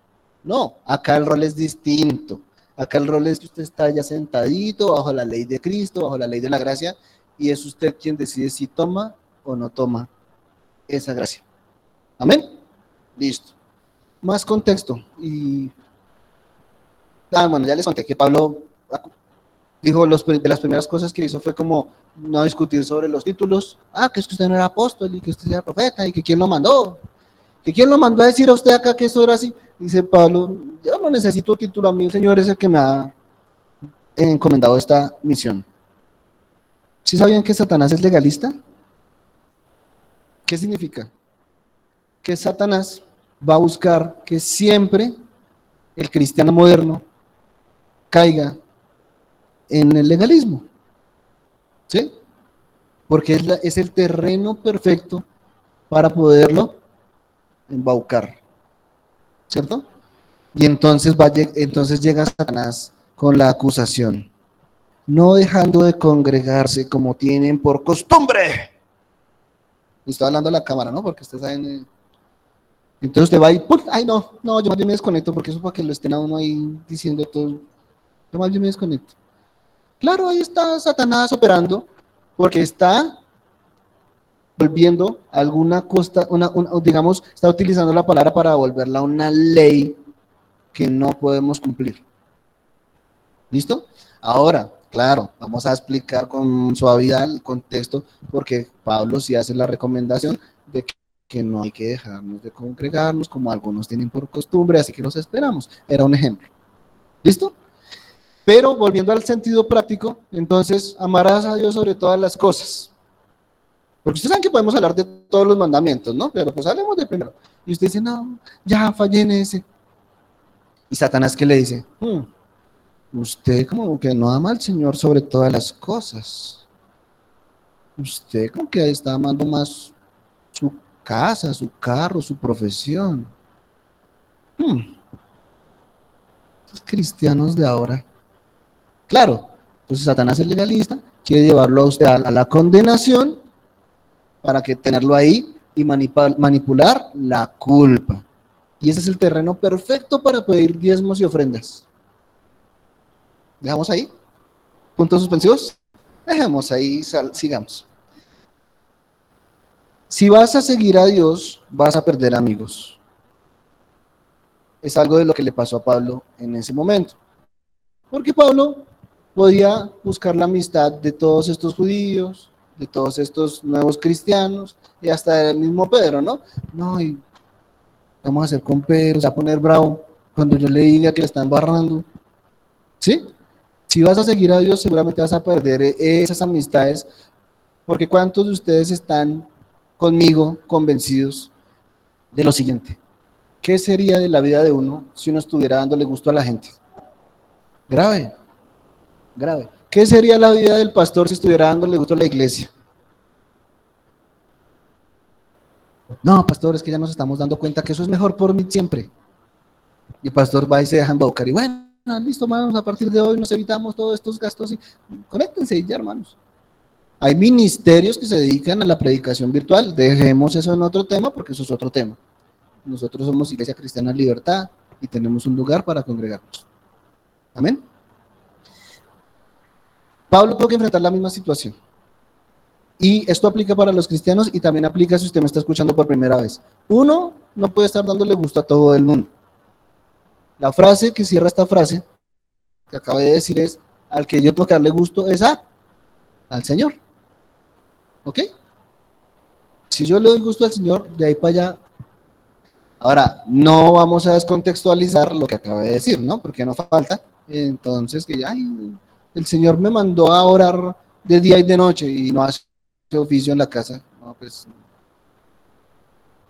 No, acá el rol es distinto. Acá el rol es que usted está ya sentadito bajo la ley de Cristo, bajo la ley de la gracia, y es usted quien decide si toma o no toma esa gracia. Amén. Listo. Más contexto. Y ah, bueno, ya les conté que Pablo dijo los, de las primeras cosas que hizo fue como no discutir sobre los títulos. Ah, que es que usted no era apóstol y que usted era profeta y que quién lo mandó. Que quién lo mandó a decir a usted acá que eso era así. Dice Pablo, yo no necesito título, a mí el Señor es el que me ha encomendado esta misión. ¿Sí sabían que Satanás es legalista? ¿Qué significa? Que Satanás va a buscar que siempre el cristiano moderno caiga en el legalismo. ¿Sí? Porque es, el terreno perfecto para poderlo embaucar. ¿Cierto? Y entonces, va, entonces llega Satanás con la acusación no dejando de congregarse como tienen por costumbre. Está hablando a la cámara, ¿no? Porque ustedes saben. Eh. Entonces usted va y, ay, no, no, yo más bien me desconecto porque eso es para que lo estén a uno ahí diciendo todo. Yo más bien me desconecto. Claro, ahí está Satanás operando porque está volviendo alguna costa, una, digamos, está utilizando la palabra para volverla una ley que no podemos cumplir. ¿Listo? Ahora, Claro, vamos a explicar con suavidad el contexto, porque Pablo sí hace la recomendación de que no hay que dejarnos de congregarnos como algunos tienen por costumbre, así que los esperamos. Era un ejemplo. ¿Listo? Pero volviendo al sentido práctico, entonces amarás a Dios sobre todas las cosas. Porque ustedes saben que podemos hablar de todos los mandamientos, ¿no? Pero pues hablemos de primero. Y usted dice, no, ya fallé en ese. Y Satanás, ¿qué le dice? Hmm, Usted como que no ama al Señor sobre todas las cosas. Usted como que está amando más su casa, su carro, su profesión. Hmm. Los cristianos de ahora. Claro, Entonces Satanás es legalista, quiere llevarlo a usted a la condenación para que tenerlo ahí y manipular la culpa. Y ese es el terreno perfecto para pedir diezmos y ofrendas. ¿Dejamos ahí? ¿Puntos suspensivos? Dejemos ahí, sigamos. Si vas a seguir a Dios, vas a perder amigos. Es algo de lo que le pasó a Pablo en ese momento. Porque Pablo podía buscar la amistad de todos estos judíos, todos estos nuevos cristianos y hasta del mismo Pedro, ¿no? No, y vamos a hacer con Pedro, se va a poner bravo cuando yo le diga que le están barrando. ¿Sí? Si vas a seguir a Dios, seguramente vas a perder esas amistades, porque ¿cuántos de ustedes están conmigo convencidos de lo siguiente? ¿Qué sería de la vida de uno si uno estuviera dándole gusto a la gente? Grave, grave. ¿Qué sería la vida del pastor si estuviera dándole gusto a la iglesia? No, pastor, es que ya nos estamos dando cuenta que eso es mejor por mí siempre. Y el pastor va y se deja embaucar. Y bueno, listo, hermanos, a partir de hoy nos evitamos todos estos gastos. Y conéctense ya, hermanos. Hay ministerios que se dedican a la predicación virtual. Dejemos eso en otro tema porque eso es otro tema. Nosotros somos Iglesia Cristiana Libertad y tenemos un lugar para congregarnos. Amén. Pablo tuvo que enfrentar la misma situación. Y esto aplica para los cristianos y también aplica si usted me está escuchando por primera vez. Uno no puede estar dándole gusto a todo el mundo. La frase que cierra esta frase, que acabé de decir, es, al que yo tengo que darle gusto es a, al Señor. ¿Ok? Si yo le doy gusto al Señor, de ahí para allá. Ahora, no vamos a descontextualizar lo que acabé de decir, ¿no? Porque no falta. Entonces, que ya, el Señor me mandó a orar de día y de noche y no hace oficio en la casa. Pues,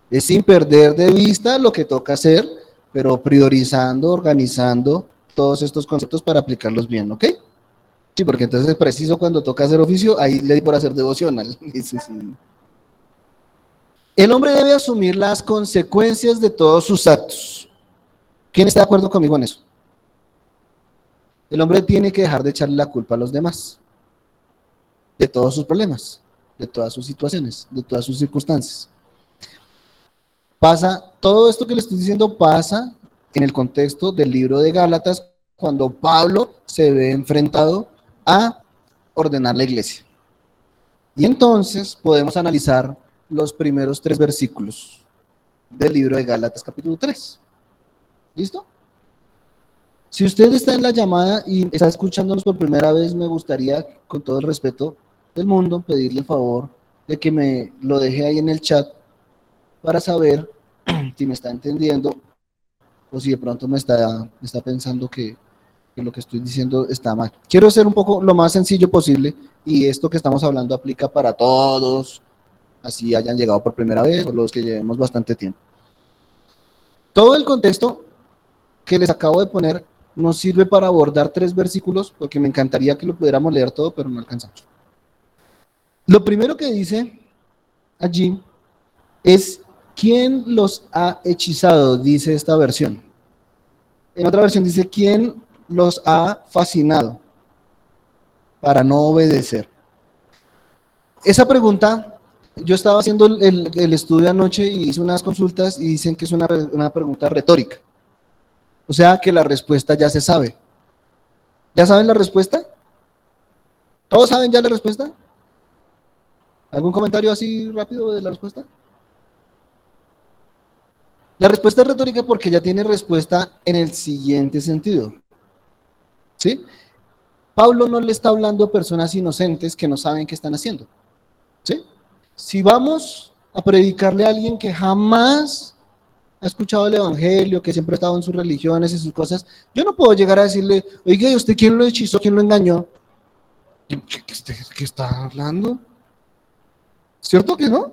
es sin perder de vista lo que toca hacer, pero priorizando, organizando todos estos conceptos para aplicarlos bien, ¿ok? Sí, porque entonces es preciso cuando toca hacer oficio, ahí le di por hacer devocional. El hombre debe asumir las consecuencias de todos sus actos. ¿Quién está de acuerdo conmigo en eso? El hombre tiene que dejar de echarle la culpa a los demás de todos sus problemas, de todas sus situaciones, de todas sus circunstancias. Pasa, todo esto que le estoy diciendo pasa en el contexto del libro de Gálatas, cuando Pablo se ve enfrentado a ordenar la iglesia. Y entonces podemos analizar los primeros tres versículos del libro de Gálatas capítulo 3. ¿Listo? Si usted está en la llamada y está escuchándonos por primera vez, me gustaría, con todo el respeto del mundo, pedirle el favor de que me lo deje ahí en el chat para saber si me está entendiendo o si de pronto me está, está pensando que, que lo que estoy diciendo está mal. Quiero ser un poco lo más sencillo posible y esto que estamos hablando aplica para todos, así hayan llegado por primera vez o los que llevemos bastante tiempo. Todo el contexto que les acabo de poner nos sirve para abordar tres versículos, porque me encantaría que lo pudiéramos leer todo, pero no alcanzamos. Lo primero que dice allí es, ¿quién los ha hechizado? Dice esta versión. En otra versión dice, ¿quién los ha fascinado para no obedecer? Esa pregunta, yo estaba haciendo el, estudio anoche y hice unas consultas y dicen que es una, pregunta retórica. O sea que la respuesta ya se sabe. ¿Ya saben la respuesta? ¿Todos saben ya la respuesta? ¿Algún comentario así rápido de la respuesta? La respuesta es retórica porque ya tiene respuesta en el siguiente sentido. ¿Sí? Pablo no le está hablando a personas inocentes que no saben qué están haciendo. ¿Sí? Si vamos a predicarle a alguien que jamás ha escuchado el Evangelio, que siempre ha estado en sus religiones y sus cosas, yo no puedo llegar a decirle, oiga, ¿y usted quién lo hechizó, quién lo engañó? ¿Qué, qué está hablando? ¿Cierto que no?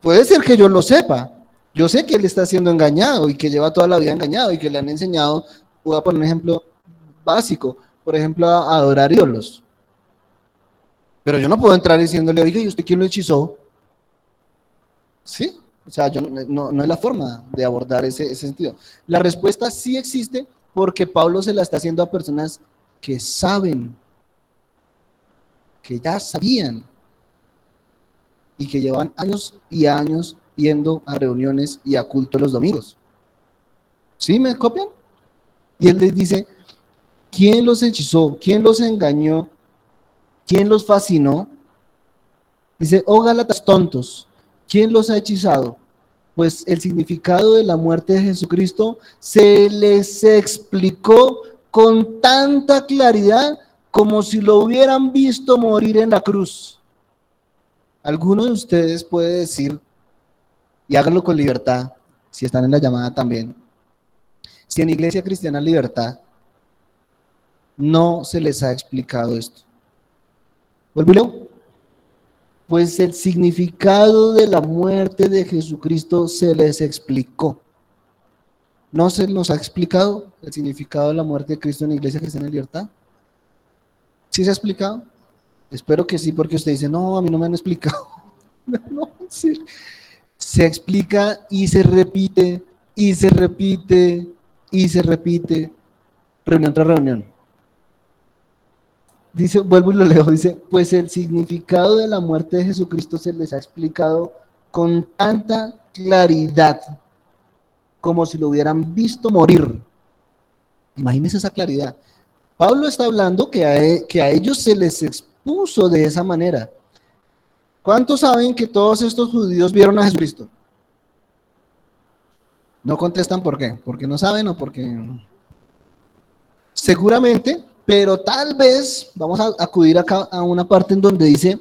Puede ser que yo lo sepa. Yo sé que él está siendo engañado y que lleva toda la vida engañado y que le han enseñado, voy a poner un ejemplo básico, por ejemplo, a adorar ídolos. Pero yo no puedo entrar diciéndole, oiga, ¿y usted quién lo hechizó? ¿Sí? O sea, yo, no, no, es la forma de abordar ese, ese sentido. La respuesta sí existe porque Pablo se la está haciendo a personas que saben que ya sabían y que llevan años y años yendo a reuniones y a culto los domingos. ¿Sí me copian? Y él les dice, ¿quién los hechizó? ¿Quién los engañó? ¿Quién los fascinó? Dice, oh Gálatas tontos, ¿quién los ha hechizado? Pues el significado de la muerte de Jesucristo se les explicó con tanta claridad como si lo hubieran visto morir en la cruz. Alguno de ustedes puede decir, y háganlo con libertad, si están en la llamada también, si en Iglesia Cristiana Libertad no se les ha explicado esto. Pues el significado de la muerte de Jesucristo se les explicó. ¿No se nos ha explicado el significado de la muerte de Cristo en Iglesia Cristiana Libertad? ¿Sí se ha explicado? Espero que sí, porque usted dice, no, a mí no me han explicado. Se explica y se repite y se repite y se repite reunión tras reunión. Dice, vuelvo y lo leo, dice, pues el significado de la muerte de Jesucristo se les ha explicado con tanta claridad como si lo hubieran visto morir. Imagínense esa claridad. Pablo está hablando que a, e, que a ellos se les expuso de esa manera. ¿Cuántos saben que todos estos judíos vieron a Jesucristo? No contestan por qué, porque no saben o porque... Seguramente, pero tal vez vamos a acudir acá a una parte en donde dice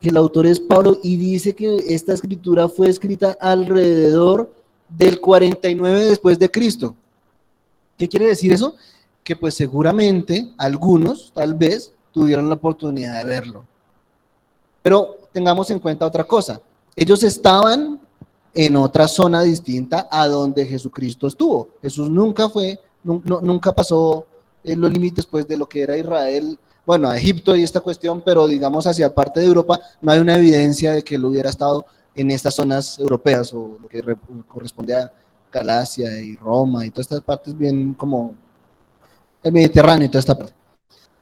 que el autor es Pablo y dice que esta escritura fue escrita alrededor del 49 después de Cristo. ¿Qué quiere decir eso? Que pues seguramente algunos, tal vez, tuvieron la oportunidad de verlo. Pero tengamos en cuenta otra cosa. Ellos estaban en otra zona distinta a donde Jesucristo estuvo. Jesús nunca fue, nunca pasó en los límites pues, de lo que era Israel, bueno, a Egipto y esta cuestión, pero digamos hacia parte de Europa no hay una evidencia de que él hubiera estado en estas zonas europeas o lo que corresponde a Galacia y Roma y todas estas partes bien como el Mediterráneo y toda esta parte.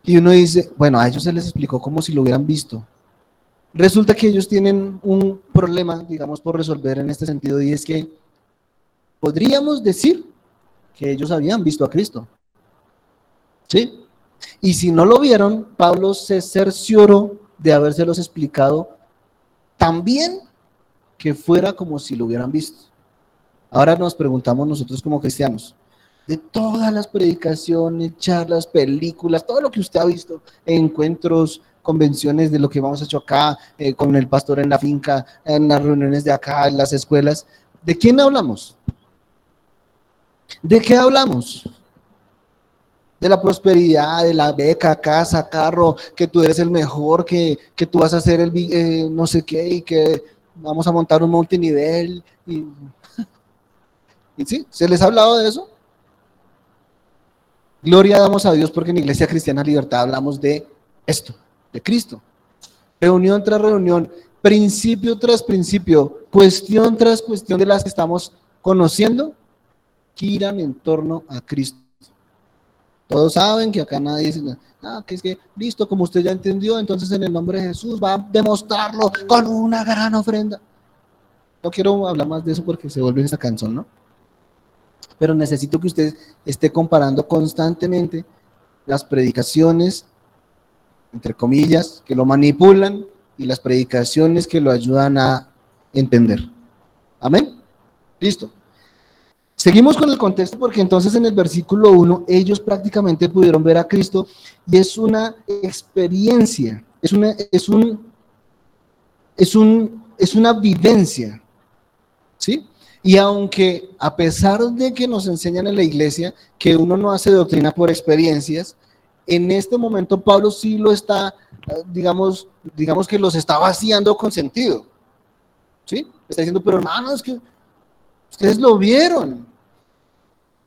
Y uno dice, bueno, a ellos se les explicó como si lo hubieran visto. Resulta que ellos tienen un problema, digamos, por resolver en este sentido, y es que podríamos decir que ellos habían visto a Cristo. ¿Sí? Y si no lo vieron, Pablo se cercioró de habérselos explicado también que fuera como si lo hubieran visto. Ahora nos preguntamos nosotros como cristianos, de todas las predicaciones, charlas, películas, todo lo que usted ha visto, encuentros, convenciones de lo que hemos hecho acá, eh, con el pastor en la finca, en las reuniones de acá, en las escuelas. ¿De quién hablamos? ¿De qué hablamos? De la prosperidad, de la beca, casa, carro, que tú eres el mejor, que, tú vas a hacer el eh, no sé qué y que vamos a montar un multinivel. Y sí, ¿se les ha hablado de eso? Gloria damos a Dios porque en Iglesia Cristiana Libertad hablamos de esto, de Cristo. Reunión tras reunión, principio tras principio, cuestión tras cuestión de las que estamos conociendo, giran en torno a Cristo. Todos saben que acá nadie dice, ah, que es que, listo, como usted ya entendió, entonces en el nombre de Jesús va a demostrarlo con una gran ofrenda. No quiero hablar más de eso porque se vuelve esa canción, ¿no? Pero necesito que usted esté comparando constantemente las predicaciones entre comillas, que lo manipulan y las predicaciones que lo ayudan a entender. Amén. Listo. Seguimos con el contexto porque entonces en el versículo 1 ellos prácticamente pudieron ver a Cristo y es una experiencia, es una, es un, es un, es una vivencia. ¿Sí? Y aunque a pesar de que nos enseñan en la iglesia que uno no hace doctrina por experiencias, en este momento Pablo sí lo está, digamos, digamos que los está vaciando con sentido. ¿Sí? Está diciendo, pero hermanos, es que ustedes lo vieron.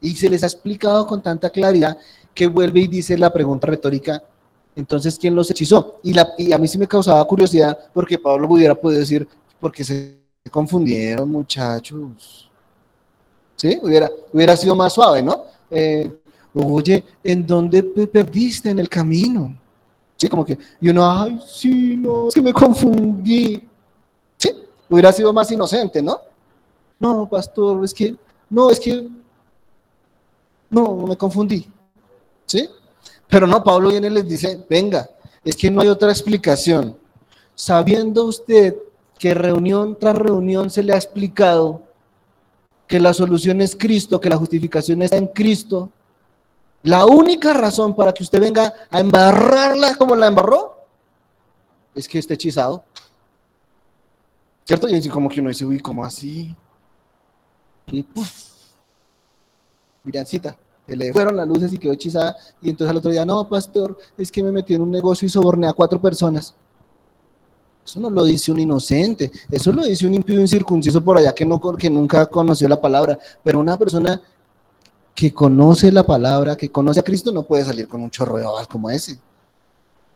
Y se les ha explicado con tanta claridad que vuelve y dice la pregunta retórica, entonces, ¿quién los hechizó? Y, a mí sí me causaba curiosidad porque Pablo hubiera podido decir, porque se confundieron muchachos. ¿Sí? Hubiera, hubiera sido más suave, ¿no? Eh, Oye, ¿en dónde perdiste en el camino? Sí, como que, y uno, ay, sí, no, es que me confundí. Sí, hubiera sido más inocente, ¿no? No, pastor, es que, no, es que, no, me confundí. ¿Sí? Pero no, Pablo viene y les dice, venga, es que no hay otra explicación. Sabiendo usted que reunión tras reunión se le ha explicado que la solución es Cristo, que la justificación está en Cristo, la única razón para que usted venga a embarrarla como la embarró es que esté hechizado. ¿Cierto? Y así como que uno dice, uy, ¿cómo así? Y puf, mirancita, le fueron las luces y quedó hechizada. Y entonces al otro día, no, pastor, es que me metí en un negocio y soborné a cuatro personas. Eso no lo dice un inocente, eso lo dice un impío incircunciso por allá que, no, que nunca conoció la palabra. Pero una persona que conoce la palabra, que conoce a Cristo, no puede salir con un chorro de babas como ese.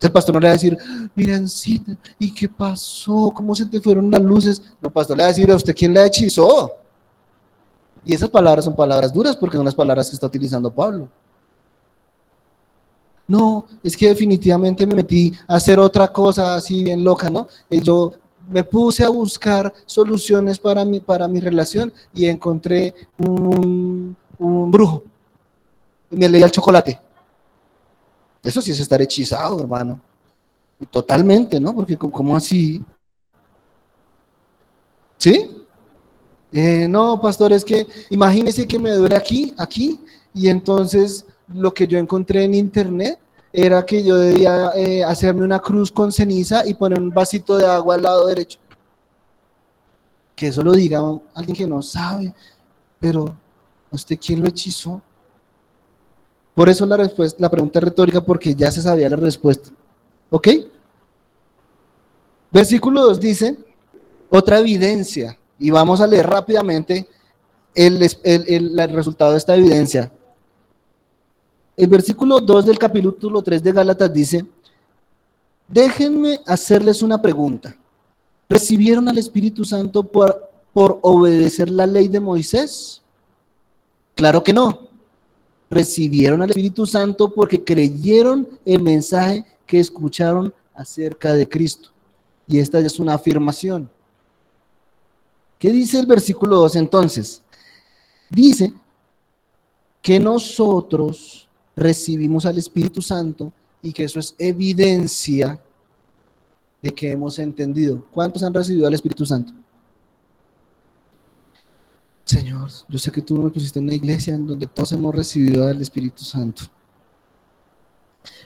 El pastor no le va a decir, mirancita, ¿y qué pasó? ¿Cómo se te fueron las luces? No, pastor le va a decir, ¿a usted quién le hechizó? Y esas palabras son palabras duras porque son las palabras que está utilizando Pablo. No, es que definitivamente me metí a hacer otra cosa así bien loca, ¿no? Y yo me puse a buscar soluciones para mi, para mi relación y encontré un, un brujo. Me leía el chocolate. Eso sí es estar hechizado, hermano. Totalmente, ¿no? Porque como así? ¿Sí? Eh, no, pastor, es que imagínese que me duele aquí, aquí, y entonces lo que yo encontré en internet era que yo debía eh, hacerme una cruz con ceniza y poner un vasito de agua al lado derecho. Que eso lo diga alguien que no sabe, pero ¿usted quién lo hechizó? Por eso la, respuesta, la pregunta es retórica, porque ya se sabía la respuesta. ¿Ok? Versículo 2 dice, otra evidencia, y vamos a leer rápidamente el, el resultado de esta evidencia. El versículo 2 del capítulo 3 de Gálatas dice, déjenme hacerles una pregunta. ¿Recibieron al Espíritu Santo por, por obedecer la ley de Moisés? Claro que no. Recibieron al Espíritu Santo porque creyeron el mensaje que escucharon acerca de Cristo. Y esta es una afirmación. ¿Qué dice el versículo 2 entonces? Dice que nosotros recibimos al Espíritu Santo y que eso es evidencia de que hemos entendido. ¿Cuántos han recibido al Espíritu Santo? Señor, yo sé que tú me pusiste en una iglesia en donde todos hemos recibido al Espíritu Santo.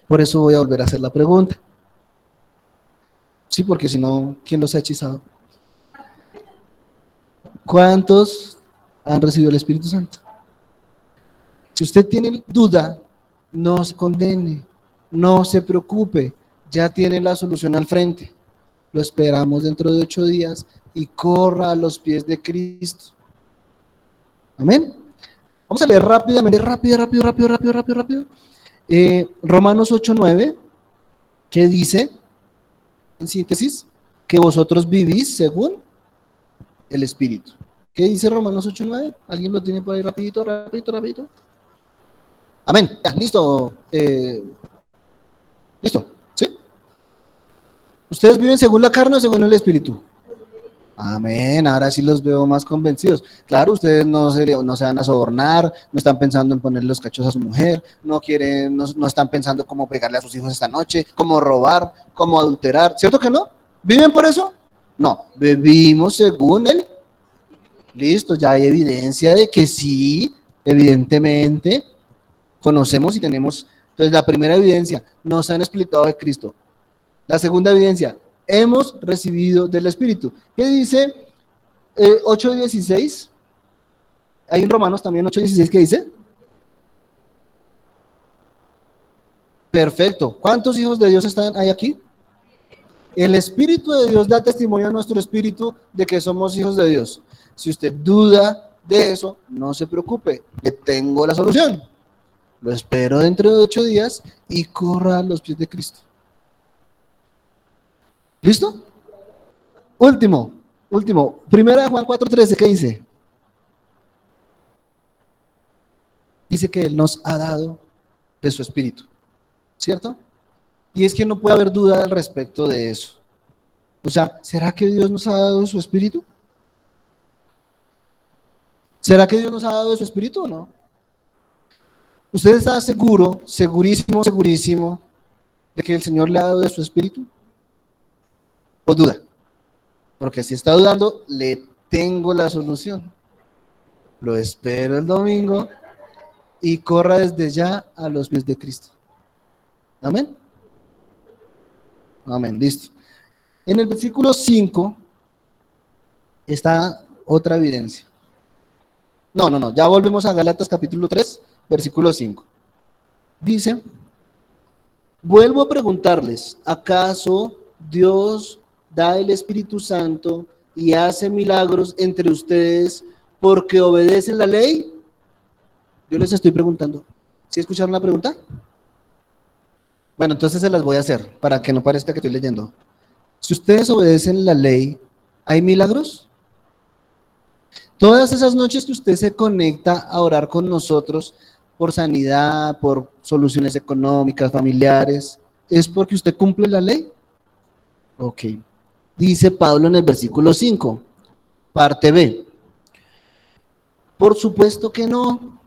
Por eso voy a volver a hacer la pregunta. Sí, porque si no, ¿quién los ha hechizado? ¿Cuántos han recibido el Espíritu Santo? Si usted tiene duda no se condene, no se preocupe, ya tiene la solución al frente. Lo esperamos dentro de ocho días y corra a los pies de Cristo. Amén. Vamos a leer rápidamente, rápido, rápido, rápido, rápido, rápido, rápido. Eh, Romanos 8:9, que dice, en síntesis, que vosotros vivís según el Espíritu. ¿Qué dice Romanos 8:9? ¿Alguien lo tiene por ahí rapidito, rapidito, rapidito? Amén. listo. Eh, listo. ¿Sí? ¿Ustedes viven según la carne o según el espíritu? Amén. Ahora sí los veo más convencidos. Claro, ustedes no se, no se van a sobornar, no están pensando en poner los cachos a su mujer, no quieren, no, no están pensando cómo pegarle a sus hijos esta noche, cómo robar, cómo adulterar. ¿Cierto que no? ¿Viven por eso? No, vivimos según él. Listo, ya hay evidencia de que sí, evidentemente, conocemos y tenemos. Entonces, la primera evidencia, nos han explicado de Cristo. La segunda evidencia, hemos recibido del Espíritu. ¿Qué dice eh, 8.16? Hay en Romanos también 8.16 que dice. Perfecto. ¿Cuántos hijos de Dios están ahí aquí? El Espíritu de Dios da testimonio a nuestro espíritu de que somos hijos de Dios. Si usted duda de eso, no se preocupe, que tengo la solución lo espero dentro de ocho días y corra a los pies de Cristo. ¿Listo? Último, último. Primera Juan 4:13, ¿qué dice? Dice que Él nos ha dado de su espíritu. ¿Cierto? Y es que no puede haber duda al respecto de eso. O sea, ¿será que Dios nos ha dado su espíritu? ¿Será que Dios nos ha dado su espíritu o no? ¿Usted está seguro, segurísimo, segurísimo de que el Señor le ha dado de su espíritu? ¿O duda? Porque si está dudando, le tengo la solución. Lo espero el domingo y corra desde ya a los pies de Cristo. Amén. Amén, listo. En el versículo 5 está otra evidencia. No, no, no, ya volvemos a Galatas capítulo 3, versículo 5. Dice, vuelvo a preguntarles, ¿acaso Dios da el Espíritu Santo y hace milagros entre ustedes porque obedecen la ley? Yo les estoy preguntando. ¿Sí escucharon la pregunta? Bueno, entonces se las voy a hacer para que no parezca que estoy leyendo. Si ustedes obedecen la ley, ¿hay milagros? Todas esas noches que usted se conecta a orar con nosotros por sanidad, por soluciones económicas, familiares, ¿es porque usted cumple la ley? Ok. Dice Pablo en el versículo 5, parte B. Por supuesto que no.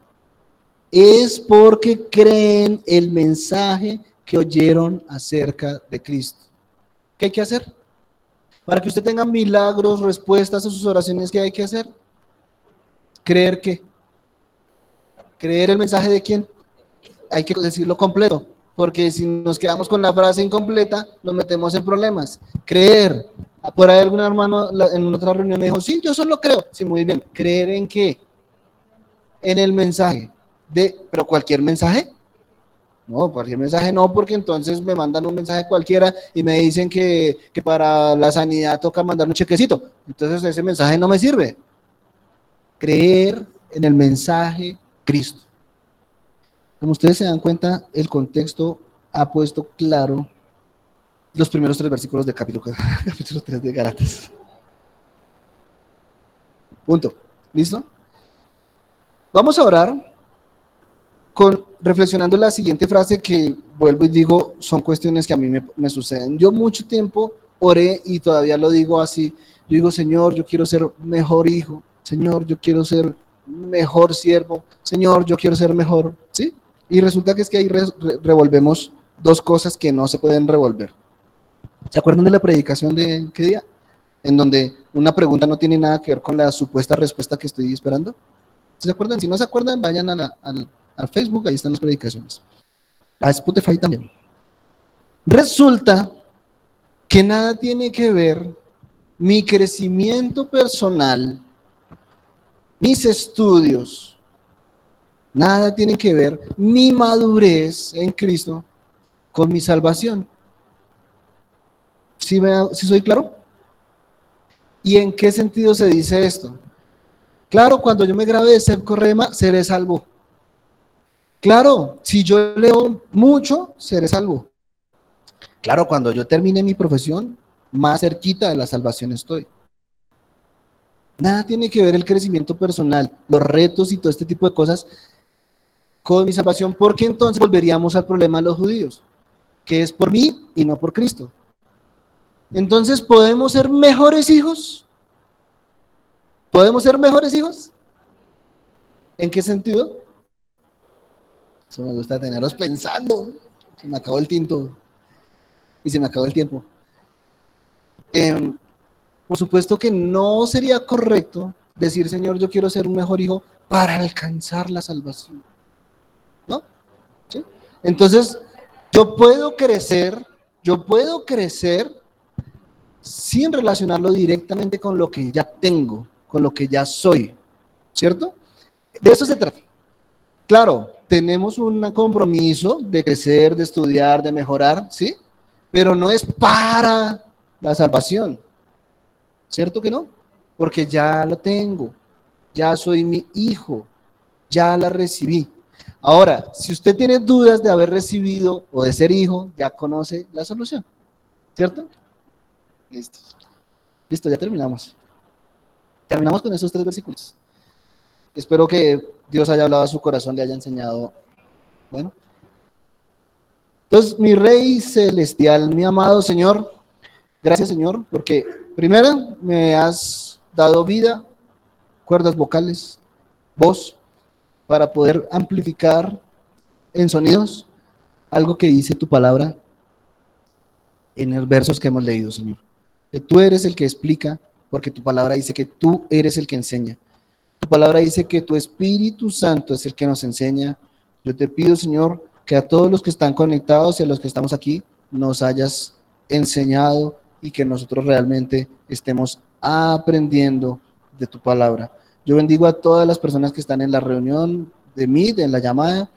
Es porque creen el mensaje que oyeron acerca de Cristo. ¿Qué hay que hacer? Para que usted tenga milagros, respuestas a sus oraciones, ¿qué hay que hacer? Creer que. Creer el mensaje de quién. Hay que decirlo completo, porque si nos quedamos con la frase incompleta, nos metemos en problemas. Creer. Por ahí algún hermano en otra reunión me dijo, sí, yo solo creo. Sí, muy bien. ¿Creer en qué? En el mensaje. De, pero cualquier mensaje, no, cualquier mensaje no, porque entonces me mandan un mensaje cualquiera y me dicen que, para la sanidad toca mandar un chequecito. Entonces ese mensaje no me sirve. Creer en el mensaje Cristo. Como ustedes se dan cuenta, el contexto ha puesto claro los primeros tres versículos del capítulo, capítulo 3 de Galatas. Punto. ¿Listo? Vamos a orar con, reflexionando la siguiente frase que vuelvo y digo, son cuestiones que a mí me, suceden. Yo mucho tiempo oré y todavía lo digo así. Yo digo, Señor, yo quiero ser mejor hijo. Señor, yo quiero ser mejor siervo. Señor, yo quiero ser mejor. ¿Sí? Y resulta que es que ahí revolvemos dos cosas que no se pueden revolver. ¿Se acuerdan de la predicación de qué día? En donde una pregunta no tiene nada que ver con la supuesta respuesta que estoy esperando. ¿Se acuerdan? Si no se acuerdan, vayan a la, a Facebook, ahí están las predicaciones. A Spotify también. Resulta que nada tiene que ver mi crecimiento personal, mis estudios, nada tiene que ver mi madurez en Cristo con mi salvación. ¿Sí, soy claro? ¿Y en qué sentido se dice esto? Claro, cuando yo me grabé de ser Correma, seré salvo. Claro, si yo leo mucho, seré salvo. Claro, cuando yo termine mi profesión, más cerquita de la salvación estoy. Nada tiene que ver el crecimiento personal, los retos y todo este tipo de cosas con mi salvación, porque entonces volveríamos al problema de los judíos, que es por mí y no por Cristo. Entonces, ¿podemos ser mejores hijos? ¿Podemos ser mejores hijos? ¿En qué sentido? Eso me gusta tenerlos pensando. Se me acabó el tinto. Y se me acabó el tiempo. Em, por supuesto que no sería correcto decir, Señor, yo quiero ser un mejor hijo para alcanzar la salvación. ¿No? Entonces, yo puedo crecer, yo puedo crecer sin relacionarlo directamente con lo que ya tengo, con lo que ya soy. ¿Cierto? De eso se trata. Claro, tenemos un compromiso de crecer, de estudiar, de mejorar, ¿sí? Pero no es para la salvación. ¿Cierto que no? Porque ya lo tengo, ya soy mi hijo, ya la recibí. Ahora, si usted tiene dudas de haber recibido o de ser hijo, ya conoce la solución. ¿Cierto? Listo. Listo, ya terminamos. Terminamos con esos tres versículos. Espero que Dios haya hablado a su corazón, le haya enseñado. Bueno, Entonces, mi Rey Celestial, mi amado Señor, gracias Señor, porque primero me has dado vida, cuerdas vocales, voz, para poder amplificar en sonidos algo que dice tu palabra en los versos que hemos leído, Señor. Que tú eres el que explica, porque tu palabra dice que tú eres el que enseña. Tu palabra dice que tu Espíritu Santo es el que nos enseña. Yo te pido, Señor, que a todos los que están conectados y a los que estamos aquí, nos hayas enseñado y que nosotros realmente estemos aprendiendo de tu palabra. Yo bendigo a todas las personas que están en la reunión de mí, en la llamada,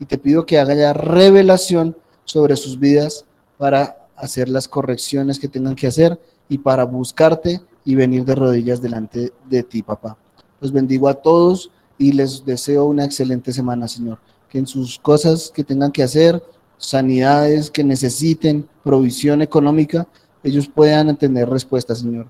y te pido que haga ya revelación sobre sus vidas para hacer las correcciones que tengan que hacer y para buscarte y venir de rodillas delante de ti, papá. Los bendigo a todos y les deseo una excelente semana, Señor. Que en sus cosas que tengan que hacer, sanidades que necesiten, provisión económica, ellos puedan tener respuesta, Señor.